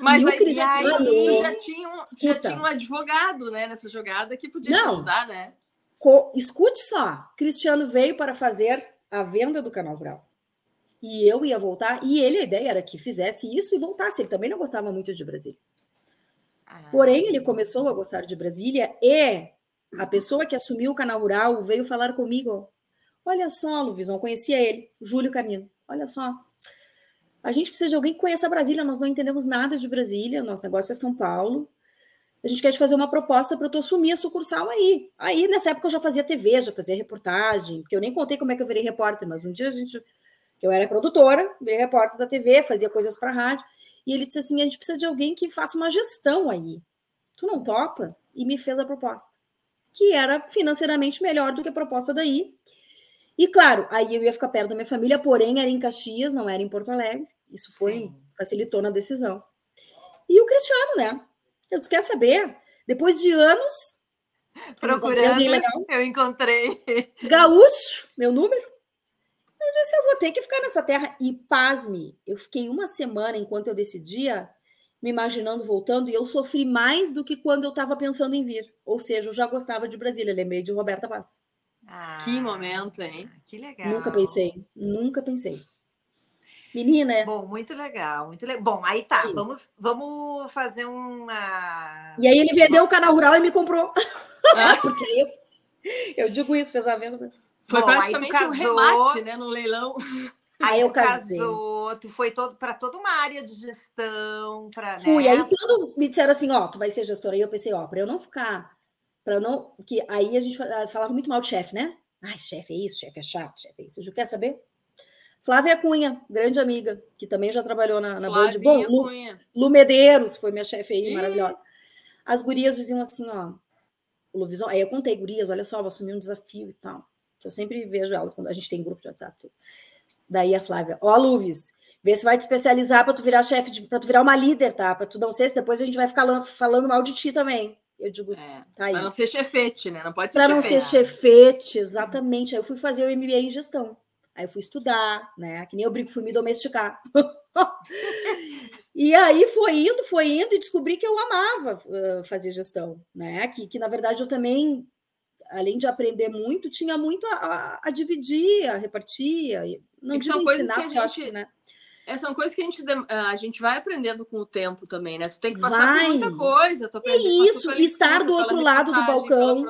Mas aí já, já, tinha um, já tinha um advogado né, nessa jogada que podia Não. ajudar, né? Co escute só, Cristiano veio para fazer a venda do canal rural. E eu ia voltar, e ele, a ideia era que fizesse isso e voltasse. Ele também não gostava muito de Brasília. Ah. Porém, ele começou a gostar de Brasília e a pessoa que assumiu o canal rural veio falar comigo. Olha só, Luvisão, conhecia ele, Júlio Carnino. Olha só. A gente precisa de alguém que conheça Brasília, nós não entendemos nada de Brasília, nosso negócio é São Paulo. A gente quer te fazer uma proposta para tu assumir a sucursal aí. Aí, nessa época, eu já fazia TV, já fazia reportagem, porque eu nem contei como é que eu virei repórter, mas um dia a gente. Eu era produtora, virei repórter da TV, fazia coisas para rádio, e ele disse assim: a gente precisa de alguém que faça uma gestão aí. Tu não topa? E me fez a proposta. Que era financeiramente melhor do que a proposta daí. E claro, aí eu ia ficar perto da minha família, porém era em Caxias, não era em Porto Alegre. Isso foi Sim. facilitou na decisão. E o Cristiano, né? Eu disse, quer saber? Depois de anos procurando, eu, eu encontrei Gaúcho, meu número. Eu disse, eu vou ter que ficar nessa terra. E pasme, eu fiquei uma semana enquanto eu decidia, me imaginando voltando, e eu sofri mais do que quando eu estava pensando em vir. Ou seja, eu já gostava de Brasília, lembrei de Roberta Paz. Ah, que momento, hein? Que legal. Nunca pensei, nunca pensei. Menina. É Bom, muito legal, muito legal. Bom, aí tá, vamos, vamos fazer uma. E aí ele vendeu o canal rural e me comprou. Ah. Porque eu, eu digo isso, fez a venda. Foi Bom, praticamente casou, um remate, né, no leilão. Aí eu casei. Casou, tu foi todo, para toda uma área de gestão. Fui. Né? Aí quando me disseram assim, ó, tu vai ser gestora, aí eu pensei, ó, para eu não ficar, para não. que Aí a gente falava muito mal de chefe, né? Ai, chefe é isso, chefe é chato, chefe é isso. Você quer saber? Flávia Cunha, grande amiga, que também já trabalhou na, na Band. Bom, Lu, Lu, Medeiros foi minha chefe aí, maravilhosa. As gurias diziam assim, ó, Luvison, aí eu contei, gurias, olha só, vou assumir um desafio e tal. Eu sempre vejo elas quando a gente tem grupo de WhatsApp. Tudo. Daí a Flávia, ó, Luvis, vê se vai te especializar para tu virar chefe, para tu virar uma líder, tá? Para tu não ser, depois a gente vai ficar falando mal de ti também. Eu digo, é, tá aí. Para não ser chefete, né? Não pode ser Para não ser chefete, exatamente. Aí eu fui fazer o MBA em gestão. Aí eu fui estudar, né? Que nem eu brinco, fui me domesticar. e aí foi indo, foi indo e descobri que eu amava uh, fazer gestão, né? Que, que na verdade eu também, além de aprender muito, tinha muito a, a, a dividir, a repartir, não digo ensinar, que a gente, acho, né? É, são coisas que a gente, a gente vai aprendendo com o tempo também, né? Você tem que passar vai. por muita coisa. Tô é isso, estar do outro lado do balcão.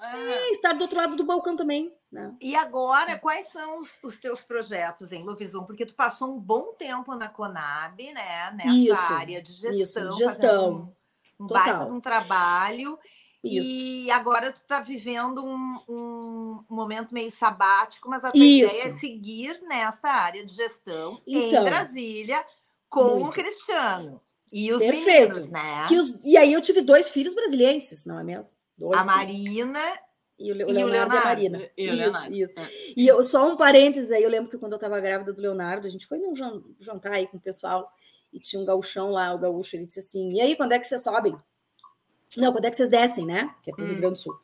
É. é. estar do outro lado do balcão também. Né? E agora, quais são os, os teus projetos em Lovisum? Porque tu passou um bom tempo na Conab, né? Nessa isso, área de gestão. Isso, gestão. Um, um baita um trabalho. Isso. E agora tu está vivendo um, um, momento meio sabático, mas a tua Isso. ideia é seguir nessa área de gestão então, em Brasília com muito. o Cristiano. E os Perfeito. meninos, né? Os, e aí eu tive dois filhos brasileiros, não é mesmo? Dois a Marina e o, Leonardo, e o Leonardo e a Marina. E o Leonardo. Isso, isso. É. E eu, só um parênteses aí, eu lembro que quando eu estava grávida do Leonardo, a gente foi num jantar aí com o pessoal e tinha um gauchão lá, o gaúcho, ele disse assim, e aí, quando é que vocês sobem? Não, quando é que vocês descem, né? Que é para o hum. Rio Grande do Sul.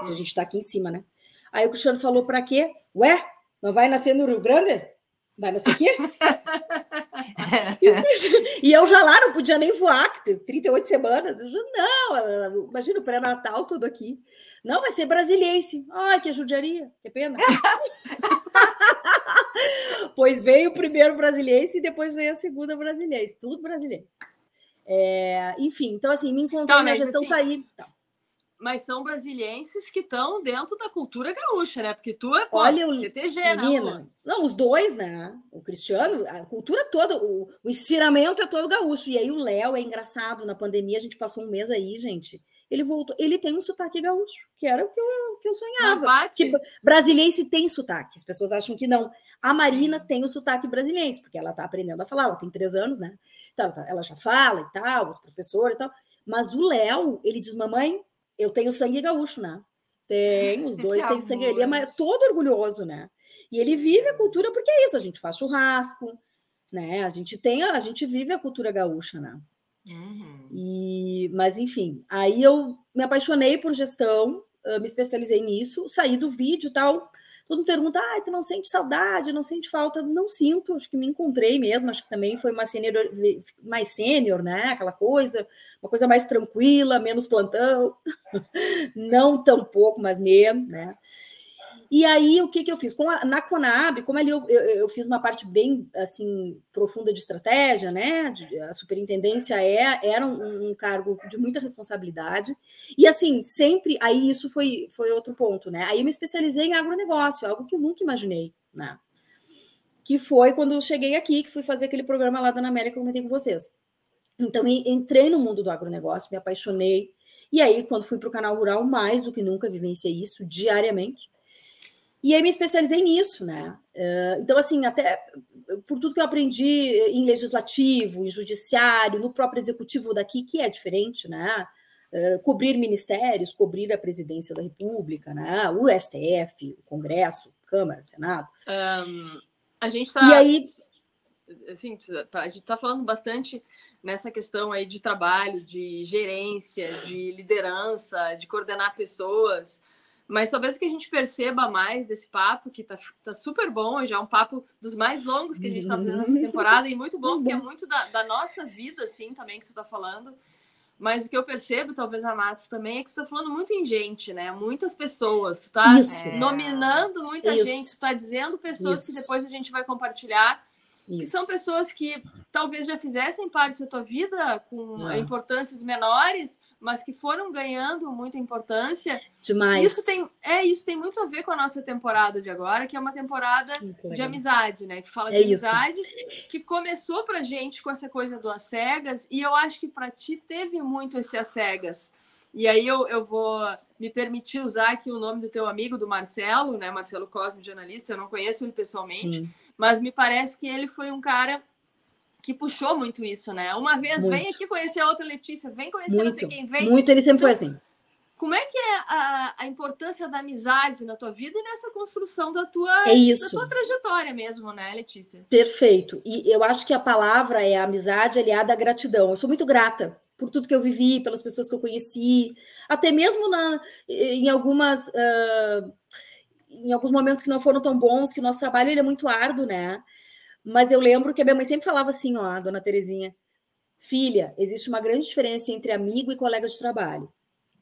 A gente está aqui em cima, né? Aí o Cristiano falou para quê? Ué, não vai nascer no Rio Grande? Vai nascer aqui? e eu já lá não podia nem voar, que tem 38 semanas. Eu já, não, imagina o pré-natal todo aqui. Não, vai ser brasiliense. Ai, que judiaria, que pena. pois veio o primeiro brasiliense e depois veio a segunda brasiliense. Tudo brasiliense. É, enfim, então assim, me encontrei então, na gestão assim, sair. Então. Mas são brasilienses que estão dentro da cultura gaúcha, né? Porque tu é pô, Olha, CTG, né, menina, né? Não, os dois, né? O Cristiano, a cultura toda, o, o ensinamento é todo gaúcho. E aí o Léo é engraçado, na pandemia a gente passou um mês aí, gente. Ele voltou, ele tem um sotaque gaúcho, que era o que eu, que eu sonhava. Que brasiliense tem sotaque, as pessoas acham que não. A Marina tem o sotaque brasiliense, porque ela tá aprendendo a falar, ela tem três anos, né? Ela já fala e tal, os professores e tal. Mas o Léo, ele diz, mamãe, eu tenho sangue gaúcho, né? Tem, os dois têm sangue. Ele é todo orgulhoso, né? E ele vive a cultura porque é isso, a gente faz churrasco, né? A gente tem, a gente vive a cultura gaúcha, né? Uhum. E, mas enfim, aí eu me apaixonei por gestão, me especializei nisso, saí do vídeo e tal todo mundo pergunta, ah, tu não sente saudade, não sente falta? Não sinto, acho que me encontrei mesmo, acho que também foi uma sênior, mais sênior, né? Aquela coisa, uma coisa mais tranquila, menos plantão, não tão pouco, mas mesmo, né? E aí, o que, que eu fiz? A, na Conab, como ali eu, eu, eu, fiz uma parte bem assim profunda de estratégia, né? De, a superintendência é, era um, um, cargo de muita responsabilidade. E assim, sempre aí isso foi, foi outro ponto, né? Aí eu me especializei em agronegócio, algo que eu nunca imaginei, né? Que foi quando eu cheguei aqui, que fui fazer aquele programa lá da América que eu comentei com vocês. Então, entrei no mundo do agronegócio, me apaixonei. E aí, quando fui para o canal rural, mais do que nunca vivenciei isso diariamente. E aí me especializei nisso, né? Então, assim, até por tudo que eu aprendi em legislativo, em judiciário, no próprio executivo daqui, que é diferente, né? uh, cobrir ministérios, cobrir a presidência da República, né? o STF, o Congresso, Câmara, Senado. Um, a gente está. E aí. Assim, a gente está falando bastante nessa questão aí de trabalho, de gerência, de liderança, de coordenar pessoas. Mas talvez o que a gente perceba mais desse papo, que tá, tá super bom, já é um papo dos mais longos que a gente está fazendo nessa temporada, e muito bom, porque é muito da, da nossa vida, assim, também, que você está falando. Mas o que eu percebo, talvez a Matos também, é que você está falando muito em gente, né? Muitas pessoas. Tu está nominando muita Isso. gente, tu está dizendo pessoas Isso. que depois a gente vai compartilhar. Isso. Que são pessoas que talvez já fizessem parte da tua vida com é. importâncias menores, mas que foram ganhando muita importância. Demais. Isso tem, é, isso tem muito a ver com a nossa temporada de agora, que é uma temporada de amizade, né? Que fala é de isso. amizade, que começou pra gente com essa coisa do As Cegas, e eu acho que para ti teve muito esse As Cegas. E aí eu, eu vou me permitir usar aqui o nome do teu amigo, do Marcelo, né? Marcelo Cosme, jornalista, eu não conheço ele pessoalmente, Sim. mas me parece que ele foi um cara que puxou muito isso, né? Uma vez muito. vem aqui conhecer a outra Letícia, vem conhecer muito, não sei quem vem. Muito, ele sempre então, foi assim. Como é que é a, a, importância da amizade na tua vida e nessa construção da tua, é isso. da tua trajetória mesmo, né, Letícia? Perfeito. E eu acho que a palavra é a amizade aliada à gratidão. Eu sou muito grata por tudo que eu vivi, pelas pessoas que eu conheci, até mesmo na, em algumas. Uh, em alguns momentos que não foram tão bons, que o nosso trabalho ele é muito árduo, né? Mas eu lembro que a minha mãe sempre falava assim, ó, a dona Terezinha, filha, existe uma grande diferença entre amigo e colega de trabalho.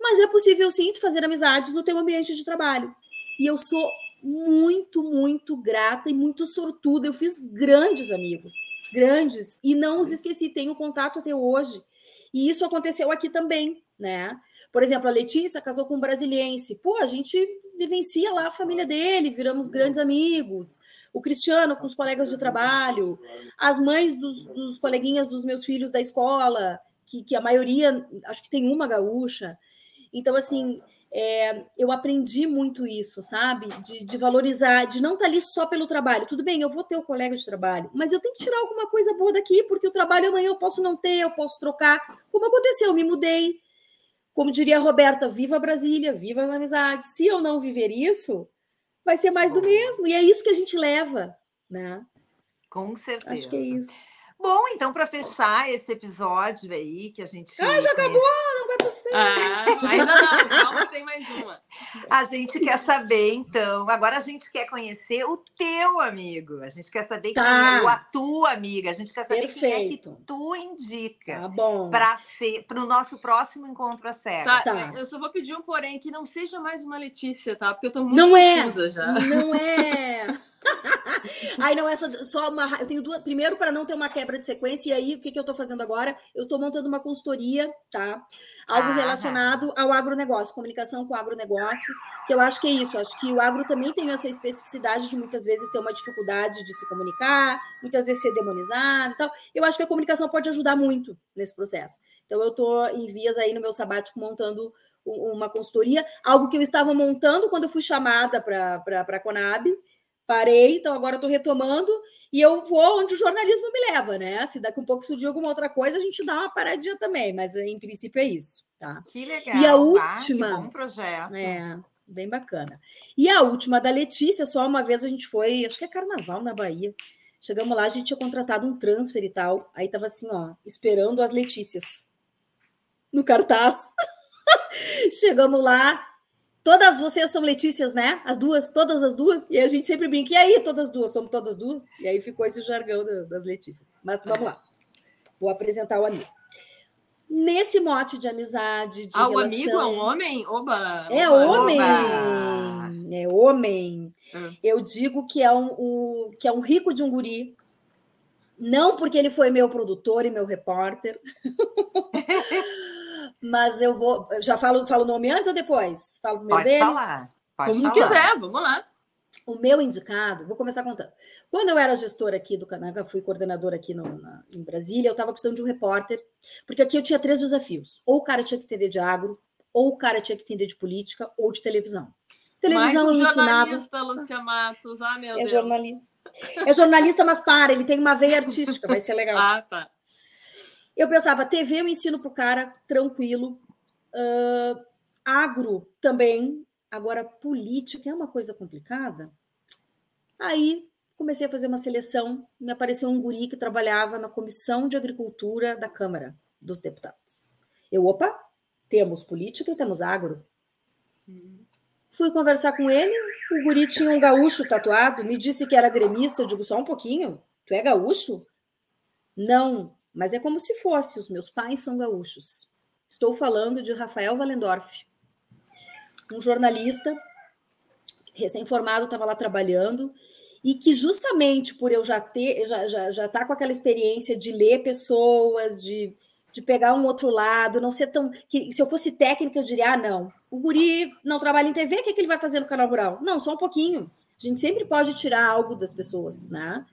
Mas é possível sim fazer amizades no teu ambiente de trabalho. E eu sou muito, muito grata e muito sortuda. Eu fiz grandes amigos, grandes, e não os esqueci, tenho contato até hoje. E isso aconteceu aqui também, né? Por exemplo, a Letícia casou com um brasiliense. Pô, a gente vivencia lá a família dele, viramos grandes amigos o Cristiano com os colegas de trabalho, as mães dos, dos coleguinhas dos meus filhos da escola, que, que, a maioria, acho que tem uma gaúcha. Então, assim, é, eu aprendi muito isso, sabe? De, de, valorizar, de não estar tá ali só pelo trabalho. Tudo bem, eu vou ter o colega de trabalho, mas eu tenho que tirar alguma coisa boa daqui, porque o trabalho amanhã eu posso não ter, eu posso trocar. Como aconteceu, eu me mudei. Como diria a Roberta, viva Brasília, viva as amizades. Se eu não viver isso, vai ser mais do mesmo. E é isso que a gente leva, né? Com certeza. Acho que é isso. Bom, então, para fechar esse episódio aí que a gente. Ah, já acabou! Não vai ser. Ah, ainda não, calma, tem mais uma. A gente quer saber, então. Agora a gente quer conhecer o teu amigo. A gente quer saber tá. quem é a tua amiga. A gente quer saber Perfeito. quem é que tu indica tá bom. para ser para o nosso próximo encontro a sério. Tá, tá, eu só vou pedir um porém que não seja mais uma Letícia, tá? Porque eu tô muito não é, já. Não é. aí não é só, só uma. Eu tenho duas. Primeiro, para não ter uma quebra de sequência, e aí o que, que eu estou fazendo agora? Eu estou montando uma consultoria, tá? Algo ah, relacionado ao agronegócio, comunicação com o agronegócio, que eu acho que é isso. Acho que o agro também tem essa especificidade de muitas vezes ter uma dificuldade de se comunicar, muitas vezes ser demonizado e tal. Eu acho que a comunicação pode ajudar muito nesse processo. Então, eu estou em vias aí no meu sabático montando uma consultoria, algo que eu estava montando quando eu fui chamada para a Conab, parei, então agora estou retomando e eu vou onde o jornalismo me leva, né? Se daqui um pouco surgir alguma outra coisa, a gente dá uma paradinha também, mas em princípio é isso, tá? Que legal. E a última. Ah, que bom projeto. É, bem bacana. E a última da Letícia, só uma vez a gente foi, acho que é carnaval na Bahia. Chegamos lá, a gente tinha contratado um transfer e tal. Aí tava assim, ó, esperando as Letícias no cartaz. Chegamos lá, Todas vocês são Letícias, né? As duas, todas as duas. E a gente sempre brinca, e aí, todas duas, somos todas duas? E aí ficou esse jargão das, das Letícias. Mas vamos lá. Vou apresentar o amigo. Nesse mote de amizade, de Ah, relação... o amigo é um homem? Oba! É oba, homem! Oba. É homem. Hum. Eu digo que é um, um, que é um rico de um guri. Não porque ele foi meu produtor e meu repórter. mas eu vou. Já falo, falo o nome antes ou depois? Falo o meu Pode dele? falar. Pode Como falar. quiser, vamos lá. O meu indicado, vou começar contando. Quando eu era gestora aqui do Canaga, fui coordenadora aqui no, na, em Brasília, eu estava precisando de um repórter, porque aqui eu tinha três desafios. Ou o cara tinha que entender de agro, ou o cara tinha que entender de política, ou de televisão. Televisão Mais um eu jornalista, Lúcia Matos. Ah, meu é Deus. jornalista. É jornalista, mas para, ele tem uma veia artística, vai ser legal. Ah, tá. Eu pensava, TV eu ensino para o cara tranquilo, Uh, agro também. Agora, política é uma coisa complicada. Aí comecei a fazer uma seleção, me apareceu um guri que trabalhava na Comissão de Agricultura da Câmara dos Deputados. Eu, opa, temos política e temos agro. Fui conversar com ele, o guri tinha um gaúcho tatuado, me disse que era gremista, eu digo só um pouquinho, tu é gaúcho? Não, mas é como se fosse, os meus pais são gaúchos. Estou falando de Rafael Valendorf, um jornalista recém-formado, estava lá trabalhando, e que justamente por eu já ter, já, já, já tá com aquela experiência de ler pessoas, de, de pegar um outro lado, não ser tão. Que, se eu fosse técnica, eu diria: ah, não, o guri não trabalha em TV, o que, é que ele vai fazer no canal rural? Não, só um pouquinho. A gente sempre pode tirar algo das pessoas, né?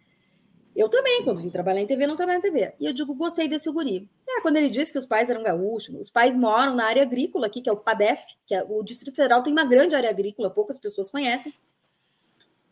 Eu também, quando vim trabalhar em TV, não trabalho em TV. E eu digo, gostei desse guri. É, quando ele disse que os pais eram gaúchos, os pais moram na área agrícola aqui, que é o PADEF, que é o Distrito Federal tem uma grande área agrícola, poucas pessoas conhecem.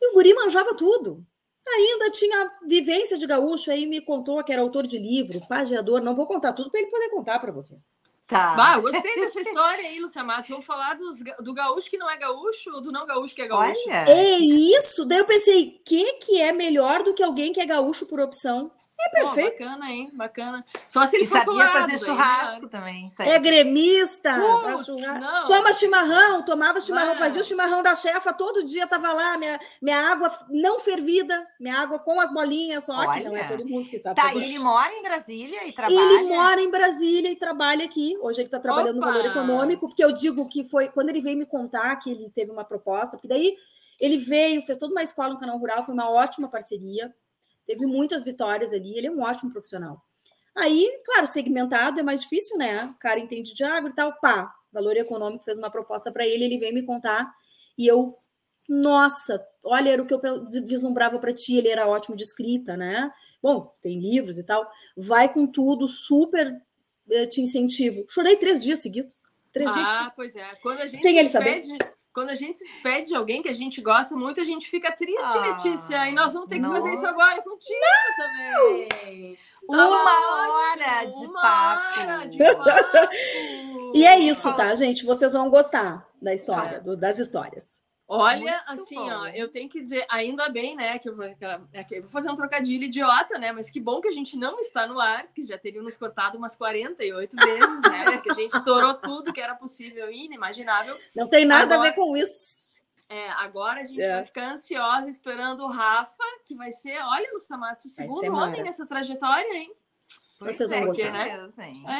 E o guri manjava tudo. Ainda tinha vivência de gaúcho, aí me contou que era autor de livro, pageador. Não vou contar tudo para ele poder contar para vocês. Tá. Bah, eu gostei dessa história aí, Lucia Matos. Vamos falar dos, do gaúcho que não é gaúcho ou do não gaúcho que é gaúcho? Olha. É isso. Daí eu pensei, o que, que é melhor do que alguém que é gaúcho por opção? É perfeito. Oh, bacana, hein? Bacana. Só se ele e for sabia fazer churrasco também. É gremista. Putz, churrasco. Toma chimarrão, tomava chimarrão, fazia o chimarrão da chefa, todo dia tava lá, minha, minha água não fervida, minha água com as bolinhas, só Olha. que não é todo mundo que sabe. Tá, fazer. ele mora em Brasília e trabalha. Ele mora em Brasília e trabalha aqui. Hoje ele está trabalhando Opa. no valor econômico, porque eu digo que foi quando ele veio me contar que ele teve uma proposta, porque daí ele veio, fez toda uma escola no canal rural, foi uma ótima parceria teve muitas vitórias ali, ele é um ótimo profissional. Aí, claro, segmentado é mais difícil, né? O cara entende de agro e tal, pá, Valor Econômico fez uma proposta para ele, ele veio me contar e eu, nossa, olha, era o que eu vislumbrava para ti, ele era ótimo de escrita, né? Bom, tem livros e tal, vai com tudo, super eh, te incentivo. Chorei três dias seguidos. Três ah, dias. pois é. Quando a gente Sem ele saber quando a gente se despede de alguém que a gente gosta muito, a gente fica triste, ah, Letícia. E nós vamos ter que não. fazer isso agora contigo não. também. Uma hora de uma papo. Hora de papo. e é isso, tá, gente? Vocês vão gostar da história, do, das histórias. Olha, Muito assim, bom. ó, eu tenho que dizer, ainda bem, né, que eu vou, que eu vou fazer um trocadilho idiota, né, mas que bom que a gente não está no ar, porque já teriam nos cortado umas 48 vezes, né, porque a gente estourou tudo que era possível e inimaginável. Não tem nada agora, a ver com isso. É, agora a gente é. vai ficar ansiosa esperando o Rafa, que vai ser, olha, Luciano Matos, o segundo homem nessa trajetória, hein? Vocês vão é, gostar. Né?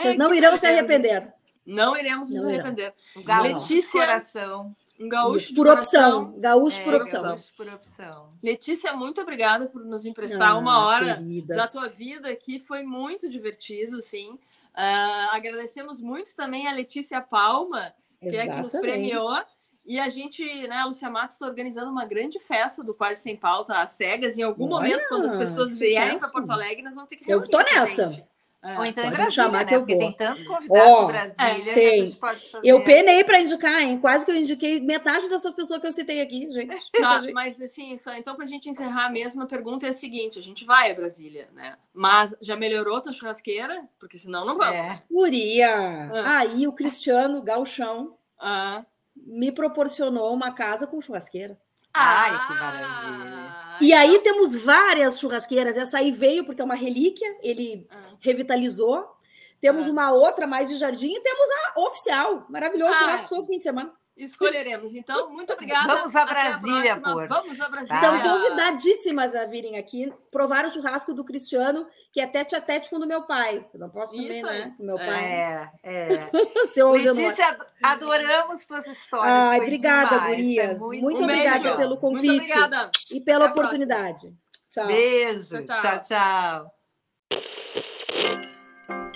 Vocês não irão se arrepender. Não iremos não nos arrepender. O galo Letícia, coração. Um gaúcho por opção. Gaúcho é, por opção. Gaúcho por opção. Letícia, muito obrigada por nos emprestar ah, uma hora queridas. da tua vida aqui. Foi muito divertido, sim. Uh, agradecemos muito também a Letícia Palma, que Exatamente. é que nos premiou. E a gente, né, a Lucia Matos está organizando uma grande festa do Quase Sem Pauta às cegas. Em algum Olha, momento, quando as pessoas vierem para Porto Alegre, nós vamos ter que reunir. Eu tô nessa. Gente. É, Ou então em Brasília, chamar né? que eu Porque vou. tem tantos convidados oh, Brasília é, tem. Eu penei para indicar, hein? Quase que eu indiquei metade dessas pessoas que eu citei aqui, gente. Tá, mas assim, só, então para a gente encerrar mesmo, a pergunta é a seguinte: a gente vai a Brasília, né? Mas já melhorou tua churrasqueira? Porque senão não vamos. É. Guria, ah. aí o Cristiano Galchão ah. me proporcionou uma casa com churrasqueira. Ai, que maravilha. E aí temos várias churrasqueiras. Essa aí veio porque é uma relíquia, ele ah. revitalizou. Temos ah. uma outra mais de jardim e temos a oficial. Maravilhoso, ah. churrasco todo fim de semana. Escolheremos. Então, muito obrigada. Vamos a Brasília, por. Vamos a Brasília. Estão convidadíssimas a virem aqui provar o churrasco do Cristiano, que é tete a tete com o do meu pai. Eu não posso também, né? Com meu pai. É, é. Seu Letícia, adoramos suas histórias. Ai, obrigada, demais. Gurias. Muito, muito um obrigada beijo. pelo convite. Muito obrigada. E pela Até oportunidade. Tchau. Beijo. tchau. tchau. tchau.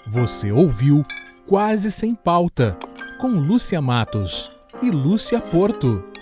Você ouviu Quase Sem Pauta, com Lúcia Matos e Lúcia Porto.